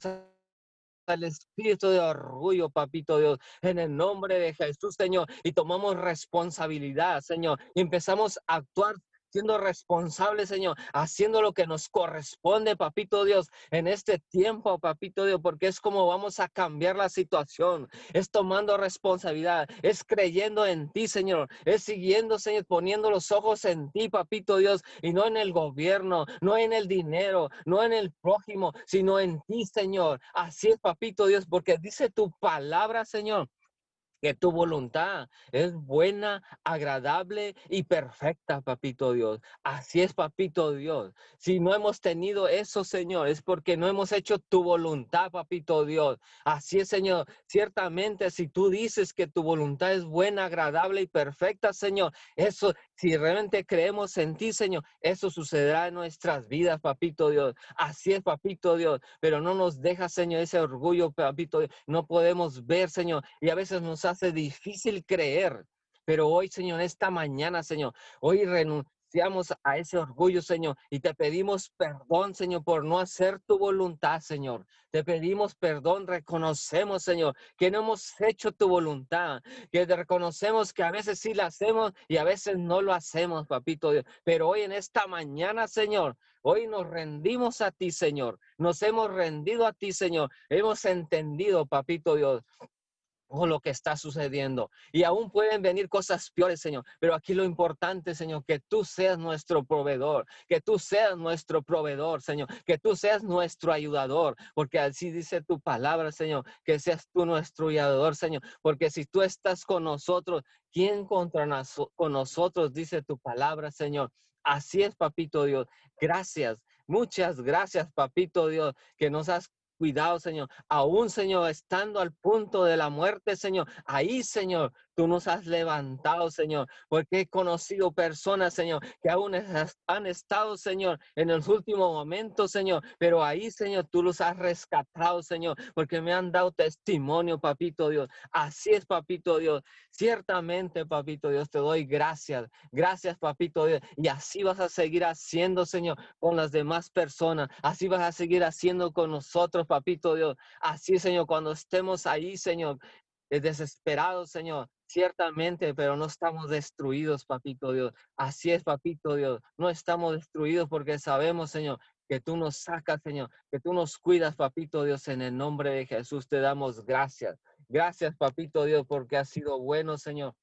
al espíritu de orgullo, papito Dios, en el nombre de Jesús, Señor, y tomamos responsabilidad, Señor, y empezamos a actuar siendo responsables, Señor, haciendo lo que nos corresponde, papito Dios, en este tiempo, papito Dios, porque es como vamos a cambiar la situación, es tomando responsabilidad, es creyendo en ti, Señor, es siguiendo, Señor, poniendo los ojos en ti, papito Dios, y no en el gobierno, no en el dinero, no en el prójimo, sino en ti, Señor. Así es, papito Dios, porque dice tu palabra, Señor que tu voluntad es buena, agradable y perfecta, papito Dios. Así es, papito Dios. Si no hemos tenido eso, Señor, es porque no hemos hecho tu voluntad, papito Dios. Así es, Señor. Ciertamente, si tú dices que tu voluntad es buena, agradable y perfecta, Señor, eso, si realmente creemos en ti, Señor, eso sucederá en nuestras vidas, papito Dios. Así es, papito Dios. Pero no nos deja, Señor, ese orgullo, papito Dios. No podemos ver, Señor, y a veces nos hace difícil creer. Pero hoy, Señor, esta mañana, Señor, hoy renunciamos a ese orgullo, Señor, y te pedimos perdón, Señor, por no hacer tu voluntad, Señor. Te pedimos perdón, reconocemos, Señor, que no hemos hecho tu voluntad, que reconocemos que a veces sí la hacemos y a veces no lo hacemos, papito Dios. Pero hoy en esta mañana, Señor, hoy nos rendimos a ti, Señor. Nos hemos rendido a ti, Señor. Hemos entendido, papito Dios, o lo que está sucediendo. Y aún pueden venir cosas peores, Señor. Pero aquí lo importante, Señor, que tú seas nuestro proveedor, que tú seas nuestro proveedor, Señor, que tú seas nuestro ayudador, porque así dice tu palabra, Señor, que seas tú nuestro ayudador, Señor, porque si tú estás con nosotros, ¿quién contra con nosotros? Dice tu palabra, Señor. Así es, papito Dios. Gracias. Muchas gracias, papito Dios, que nos has Cuidado, Señor. Aún, Señor, estando al punto de la muerte, Señor. Ahí, Señor, Tú nos has levantado, Señor, porque he conocido personas, Señor, que aún han estado, Señor, en el último momento, Señor, pero ahí, Señor, tú los has rescatado, Señor, porque me han dado testimonio, papito Dios. Así es, papito Dios. Ciertamente, papito Dios, te doy gracias. Gracias, papito Dios. Y así vas a seguir haciendo, Señor, con las demás personas. Así vas a seguir haciendo con nosotros, papito Dios. Así, Señor, cuando estemos ahí, Señor, desesperados, Señor. Ciertamente, pero no estamos destruidos, papito Dios. Así es, papito Dios. No estamos destruidos porque sabemos, Señor, que tú nos sacas, Señor, que tú nos cuidas, papito Dios. En el nombre de Jesús te damos gracias. Gracias, papito Dios, porque has sido bueno, Señor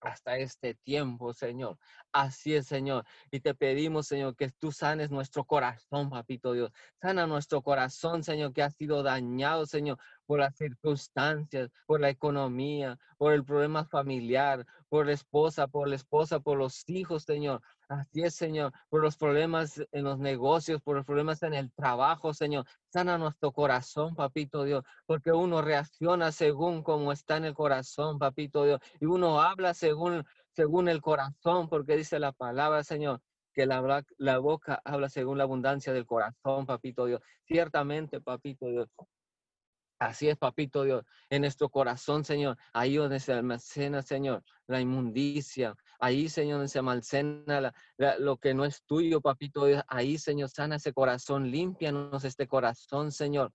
hasta este tiempo, Señor. Así es, Señor. Y te pedimos, Señor, que tú sanes nuestro corazón, papito Dios. Sana nuestro corazón, Señor, que ha sido dañado, Señor, por las circunstancias, por la economía, por el problema familiar, por la esposa, por la esposa, por los hijos, Señor. Así es, Señor, por los problemas en los negocios, por los problemas en el trabajo, Señor. Sana nuestro corazón, papito Dios, porque uno reacciona según como está en el corazón, papito Dios, y uno habla según, según el corazón, porque dice la palabra, Señor, que la, la boca habla según la abundancia del corazón, papito Dios. Ciertamente, papito Dios, Así es, papito Dios, en nuestro corazón, Señor, ahí donde se almacena, Señor, la inmundicia, ahí, Señor, donde se almacena lo que no es tuyo, papito Dios, ahí, Señor, sana ese corazón, límpianos este corazón, Señor,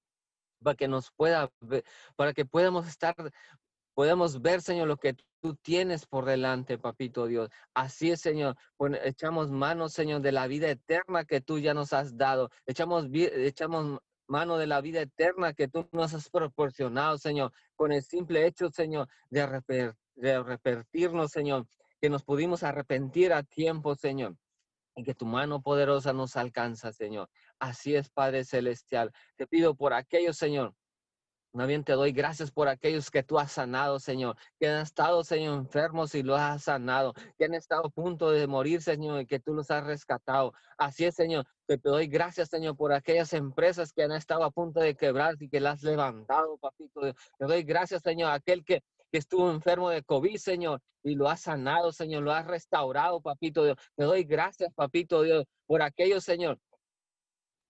para que nos pueda para que podamos estar, podamos ver, Señor, lo que tú tienes por delante, papito Dios. Así es, Señor. echamos manos, Señor, de la vida eterna que tú ya nos has dado. Echamos, echamos mano de la vida eterna que tú nos has proporcionado, Señor, con el simple hecho, Señor, de, arrepentirnos, Señor, que nos pudimos arrepentir a tiempo, Señor, y que tu mano poderosa nos alcanza, Señor. Así es, Padre Celestial. Te pido por aquellos, Señor, más bien te doy gracias por aquellos que tú has sanado, Señor, que han estado, Señor, enfermos y los has sanado, que han estado a punto de morir, Señor, y que tú los has rescatado. Así es, Señor, te doy gracias, Señor, por aquellas empresas que han estado a punto de quebrar y que las has levantado, papito. Te doy gracias, Señor, a aquel que, que estuvo enfermo de COVID, Señor, y lo has sanado, Señor, lo has restaurado, papito Dios. Te doy gracias, papito Dios, por aquellos, Señor,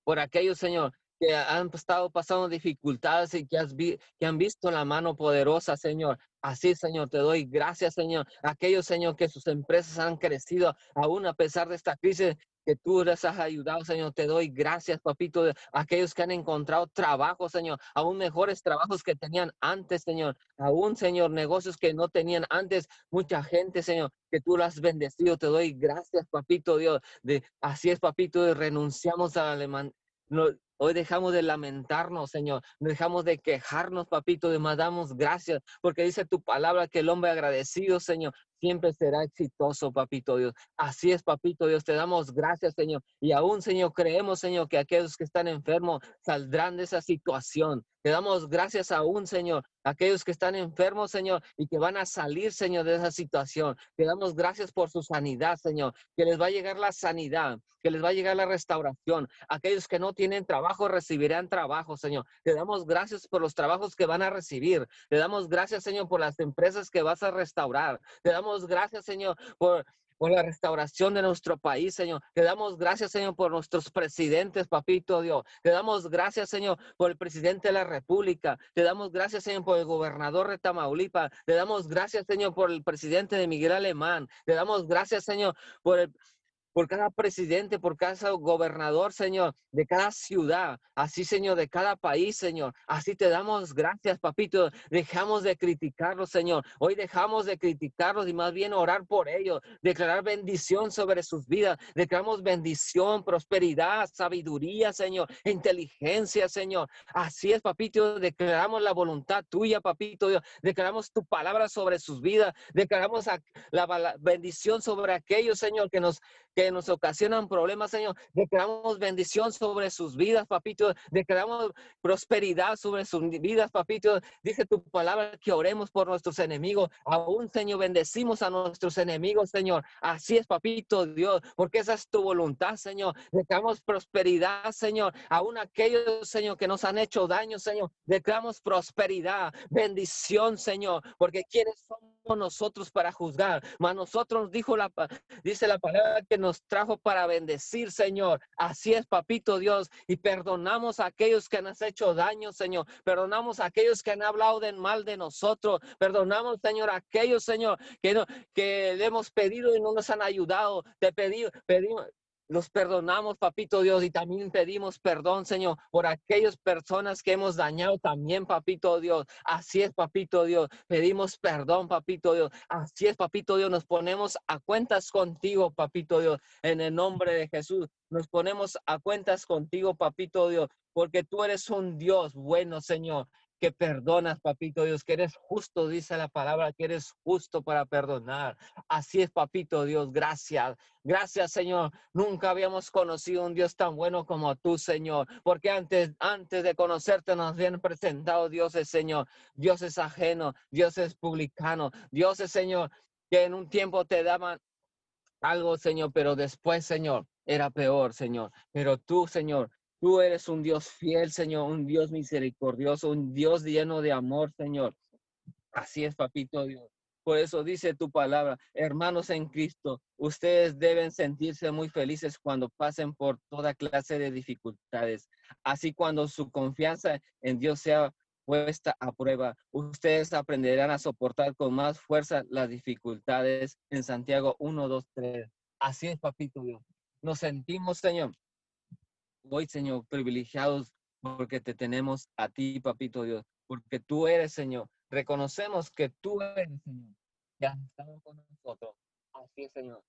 por aquellos, Señor, que han estado pasando dificultades y que, has que han visto la mano poderosa, Señor. Así, Señor, te doy gracias, Señor. Aquellos, Señor, que sus empresas han crecido aún a pesar de esta crisis que tú les has ayudado, Señor. Te doy gracias, papito, aquellos que han encontrado trabajo, Señor, aún mejores trabajos que tenían antes, Señor. Aún, Señor, negocios que no tenían antes. Mucha gente, Señor, que tú las has bendecido. Te doy gracias, papito Dios. De, así es, papito, de renunciamos a alemán. No, Hoy dejamos de lamentarnos, Señor. Dejamos de quejarnos, papito. Además, damos gracias porque dice tu palabra que el hombre agradecido, Señor, siempre será exitoso, papito Dios. Así es, papito Dios. Te damos gracias, Señor. Y aún, Señor, creemos, Señor, que aquellos que están enfermos saldrán de esa situación. Te damos gracias aún, Señor, aquellos que están enfermos, Señor, y que van a salir, Señor, de esa situación. Te damos gracias por su sanidad, Señor, que les va a llegar la sanidad, que les va a llegar la restauración. Aquellos que no tienen trabajo recibirán trabajo, Señor. Te damos gracias por los trabajos que van a recibir. Te damos gracias, Señor, por las empresas que vas a restaurar. Te damos gracias, Señor, por por la restauración de nuestro país, Señor. Te damos gracias, Señor, por nuestros presidentes, papito Dios. Te damos gracias, Señor, por el presidente de la República. Te damos gracias, Señor, por el gobernador de Tamaulipas. Te damos gracias, Señor, por el presidente de Miguel Alemán. Te damos gracias, Señor, por el por cada presidente, por cada gobernador, Señor, de cada ciudad, así, Señor, de cada país, Señor. Así te damos gracias, papito. Dejamos de criticarlos, Señor. Hoy dejamos de criticarlos y más bien orar por ellos, declarar bendición sobre sus vidas. Declaramos bendición, prosperidad, sabiduría, Señor, inteligencia, Señor. Así es, papito. Declaramos la voluntad tuya, papito. Declaramos tu palabra sobre sus vidas. Declaramos la bendición sobre aquellos, Señor, que nos nos ocasionan problemas, Señor. Declaramos bendición sobre sus vidas, papito. Declaramos prosperidad sobre sus vidas, papito. Dice tu palabra que oremos por nuestros enemigos. Aún, Señor, bendecimos a nuestros enemigos, Señor. Así es, papito Dios, porque esa es tu voluntad, Señor. Declaramos prosperidad, Señor. Aún aquellos, Señor, que nos han hecho daño, Señor. Declaramos prosperidad, bendición, Señor, porque quienes somos nosotros para juzgar, mas nosotros dijo la, dice la palabra que nos trajo para bendecir, Señor. Así es, papito Dios, y perdonamos a aquellos que nos han hecho daño, Señor. Perdonamos a aquellos que han hablado de mal de nosotros. Perdonamos, Señor, a aquellos, Señor, que, no, que hemos pedido y no nos han ayudado. Te pedí, pedimos, los perdonamos, papito Dios, y también pedimos perdón, Señor, por aquellas personas que hemos dañado también, papito Dios. Así es, papito Dios. Pedimos perdón, papito Dios. Así es, papito Dios. Nos ponemos a cuentas contigo, papito Dios, en el nombre de Jesús. Nos ponemos a cuentas contigo, papito Dios, porque tú eres un Dios bueno, Señor que perdonas, papito Dios, que eres justo, dice la palabra, que eres justo para perdonar. Así es, papito Dios, gracias. Gracias, Señor. Nunca habíamos conocido un Dios tan bueno como tú, Señor, porque antes, antes de conocerte nos habían presentado dioses, Señor. Dios es ajeno, Dios es publicano, Dios es, Señor, que en un tiempo te daban algo, Señor, pero después, Señor, era peor, Señor. Pero tú, Señor, Tú eres un Dios fiel, Señor, un Dios misericordioso, un Dios lleno de amor, Señor. Así es, papito Dios. Por eso dice tu palabra, hermanos en Cristo, ustedes deben sentirse muy felices cuando pasen por toda clase de dificultades. Así cuando su confianza en Dios sea puesta a prueba, ustedes aprenderán a soportar con más fuerza las dificultades en Santiago 1, 2, 3. Así es, papito Dios. Nos sentimos, Señor, hoy, Señor, privilegiados porque te tenemos a ti, papito Dios, porque tú eres, Señor. Reconocemos que tú eres, Señor, que has con nosotros. Así es, Señor.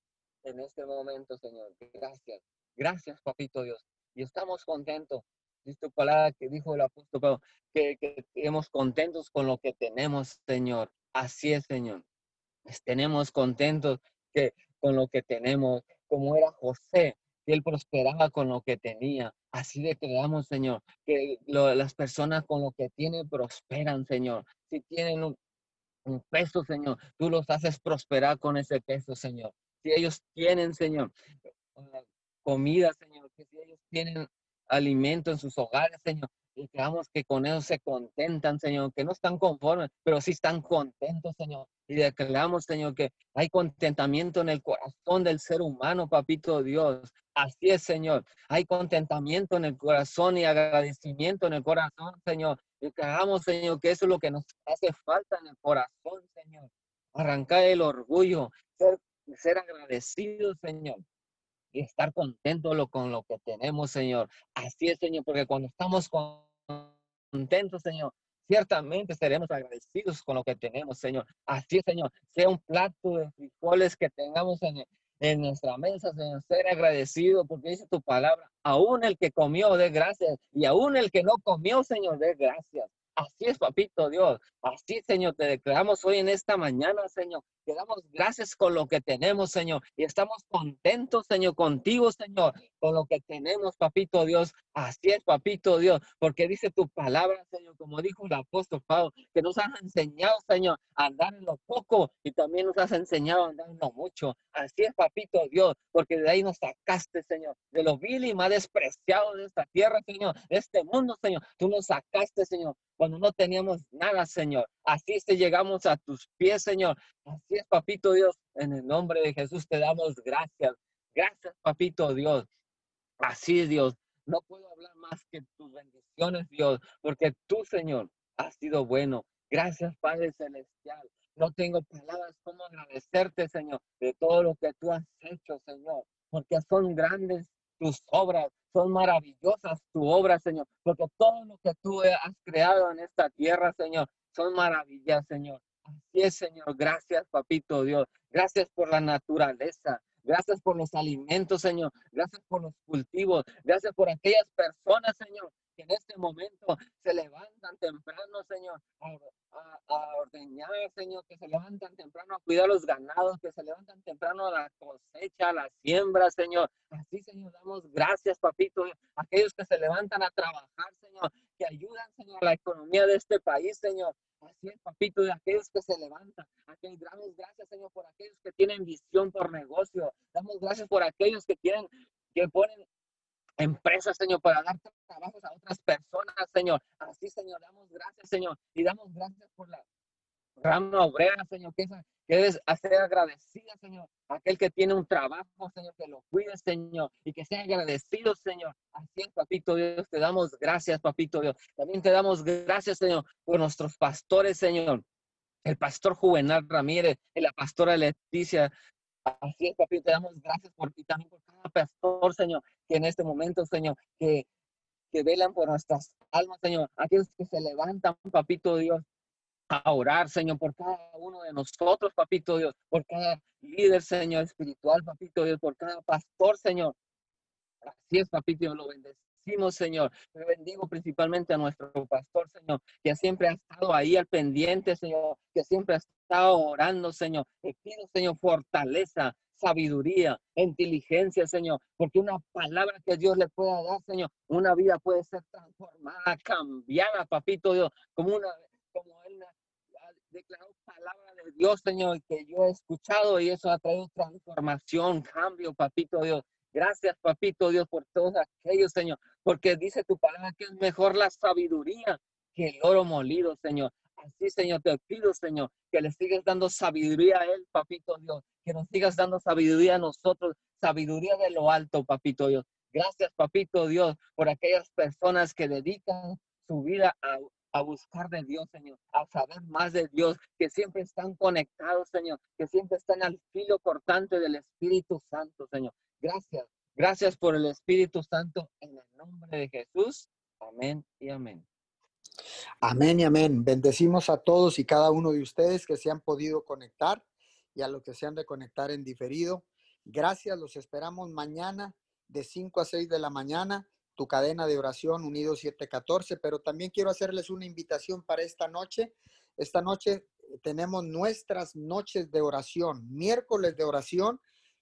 En este momento, Señor, gracias. Gracias, papito Dios. Y estamos contentos. Dice tu palabra que dijo el apóstol Pablo, que, que estemos contentos con lo que tenemos, Señor. Así es, Señor. Tenemos contentos que, con lo que tenemos, como era José, que él prosperaba con lo que tenía. Así declaramos, Señor, que las personas con lo que tienen prosperan, Señor. Si tienen un, peso, Señor, tú los haces prosperar con ese peso, Señor. Si ellos tienen, Señor, comida, Señor, que si ellos tienen alimento en sus hogares, Señor, y creamos que con eso se contentan, Señor, que no están conformes, pero sí están contentos, Señor. Y declaramos, Señor, que hay contentamiento en el corazón del ser humano, papito Dios. Así es, Señor. Hay contentamiento en el corazón y agradecimiento en el corazón, Señor. Y declaramos, Señor, que eso es lo que nos hace falta en el corazón, Señor. Arrancar el orgullo, ser, ser agradecidos, Señor estar contentos con lo que tenemos, Señor. Así es, Señor, porque cuando estamos contentos, Señor, ciertamente seremos agradecidos con lo que tenemos, Señor. Así es, Señor. Sea un plato de frijoles que tengamos en, en nuestra mesa, Señor, ser agradecido, porque dice tu palabra, aún el que comió de gracias y aún el que no comió, Señor, de gracias. Así es, papito Dios. Así, Señor, te declaramos hoy en esta mañana, Señor, que damos gracias con lo que tenemos, Señor, y estamos contentos, Señor, contigo, Señor, con lo que tenemos, Papito Dios. Así es, Papito Dios, porque dice tu palabra, Señor, como dijo el apóstol Pablo, que nos has enseñado, Señor, a andar en lo poco y también nos has enseñado a andar en lo mucho. Así es, Papito Dios, porque de ahí nos sacaste, Señor, de lo vil y más despreciado de esta tierra, Señor, de este mundo, Señor. Tú nos sacaste, Señor, cuando no teníamos nada, Señor. Así es, llegamos a tus pies, Señor. Así es, Papito Dios. En el nombre de Jesús te damos gracias. Gracias, Papito Dios. Así es, Dios. No puedo hablar más que tus bendiciones, Dios, porque tú, Señor, has sido bueno. Gracias, Padre Celestial. No tengo palabras como agradecerte, Señor, de todo lo que tú has hecho, Señor, porque son grandes tus obras, son maravillosas tu obra, Señor, porque todo lo que tú has creado en esta tierra, Señor, son maravillas, Señor. Así es, Señor. Gracias, papito Dios. Gracias por la naturaleza. Gracias por los alimentos, Señor. Gracias por los cultivos. Gracias por aquellas personas, Señor, que en este momento se levantan temprano, Señor, a, ordeñar, Señor, que se levantan temprano a cuidar los ganados, que se levantan temprano a la cosecha, a la siembra, Señor. Así, Señor, damos gracias, papito, a aquellos que se levantan a trabajar, Señor, que ayudan, Señor, a la economía de este país, Señor. Así es, papito, de aquellos que se levantan. Aquellos, damos gracias, Señor, por aquellos que tienen visión por negocio. Damos gracias por aquellos que tienen, que ponen empresas, Señor, para dar trabajos a otras personas, Señor. Así, Señor, damos gracias, Señor. Y damos gracias por la rama obrera, Señor, que, que debes hacer agradecida, Señor. Aquel que tiene un trabajo, Señor, que lo cuide, Señor, y que sea agradecido, Señor. Así es, Papito Dios, te damos gracias, Papito Dios. También te damos gracias, Señor, por nuestros pastores, Señor. El pastor Juvenal Ramírez y la pastora Leticia Así es, papito, te damos gracias por ti también, por cada pastor, Señor, que en este momento, Señor, que, que velan por nuestras almas, Señor, aquellos que se levantan, papito Dios, a orar, Señor, por cada uno de nosotros, papito Dios, por cada líder, Señor, espiritual, papito Dios, por cada pastor, Señor. Así es, papito Dios, lo bendecimos, Señor. Te bendigo principalmente a nuestro pastor, Señor, que siempre ha estado ahí al pendiente, Señor, que siempre ha orando, Señor. Te Señor, fortaleza, sabiduría, inteligencia, Señor, porque una palabra que Dios le pueda dar, Señor, una vida puede ser transformada, cambiada, papito Dios, como una, ha declarado palabra de Dios, Señor, que yo he escuchado y eso ha traído transformación, cambio, papito Dios. Gracias, papito Dios, por todos aquellos, Señor, porque dice tu palabra que es mejor la sabiduría que el oro molido, Señor. Así, Señor, te pido, Señor, que le sigas dando sabiduría a Él, papito Dios, que nos sigas dando sabiduría a nosotros, sabiduría de lo alto, papito Dios. Gracias, papito Dios, por aquellas personas que dedican su vida a, a buscar de Dios, Señor, a saber más de Dios, que siempre están conectados, Señor, que siempre están al filo cortante del Espíritu Santo, Señor. Gracias, gracias por el Espíritu Santo en el nombre de Jesús. Amén y amén. Amén y amén. Bendecimos a todos y cada uno de ustedes que se han podido conectar y a los que se han de conectar en diferido. Gracias, los esperamos mañana de 5 a 6 de la mañana, cadena de oración Unido 714, pero también quiero hacerles una invitación para esta noche. Esta noche tenemos nuestras noches de oración, miércoles de oración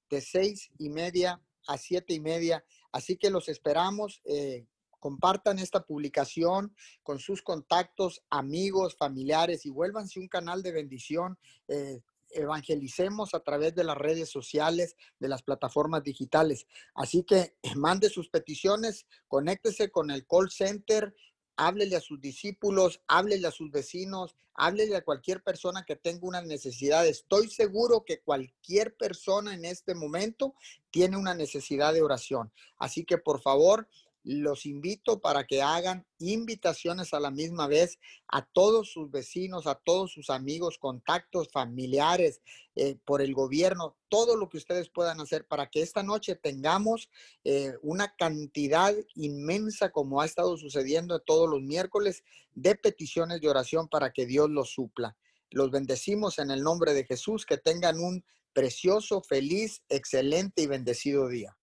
de seis y media a siete y media. Así que los esperamos. Eh, compartan esta publicación con sus contactos, amigos, familiares y vuélvanse un canal de bendición. Eh, evangelicemos a través de las redes sociales, de las plataformas digitales. Así que mande sus peticiones, conéctese con el call center, háblele a sus discípulos, háblele a sus vecinos, háblele a cualquier persona que tenga una necesidad. Estoy seguro que cualquier persona en este momento tiene una necesidad de oración. Así que por favor, los invito para que hagan invitaciones a la misma vez a todos sus vecinos, a todos sus amigos, contactos, familiares, eh, por el gobierno, todo lo que ustedes puedan hacer para que esta noche tengamos eh, una cantidad inmensa, como ha estado sucediendo todos los miércoles, de peticiones de oración para que Dios los supla. Los bendecimos en el nombre de Jesús, que tengan un precioso, feliz, excelente y bendecido día.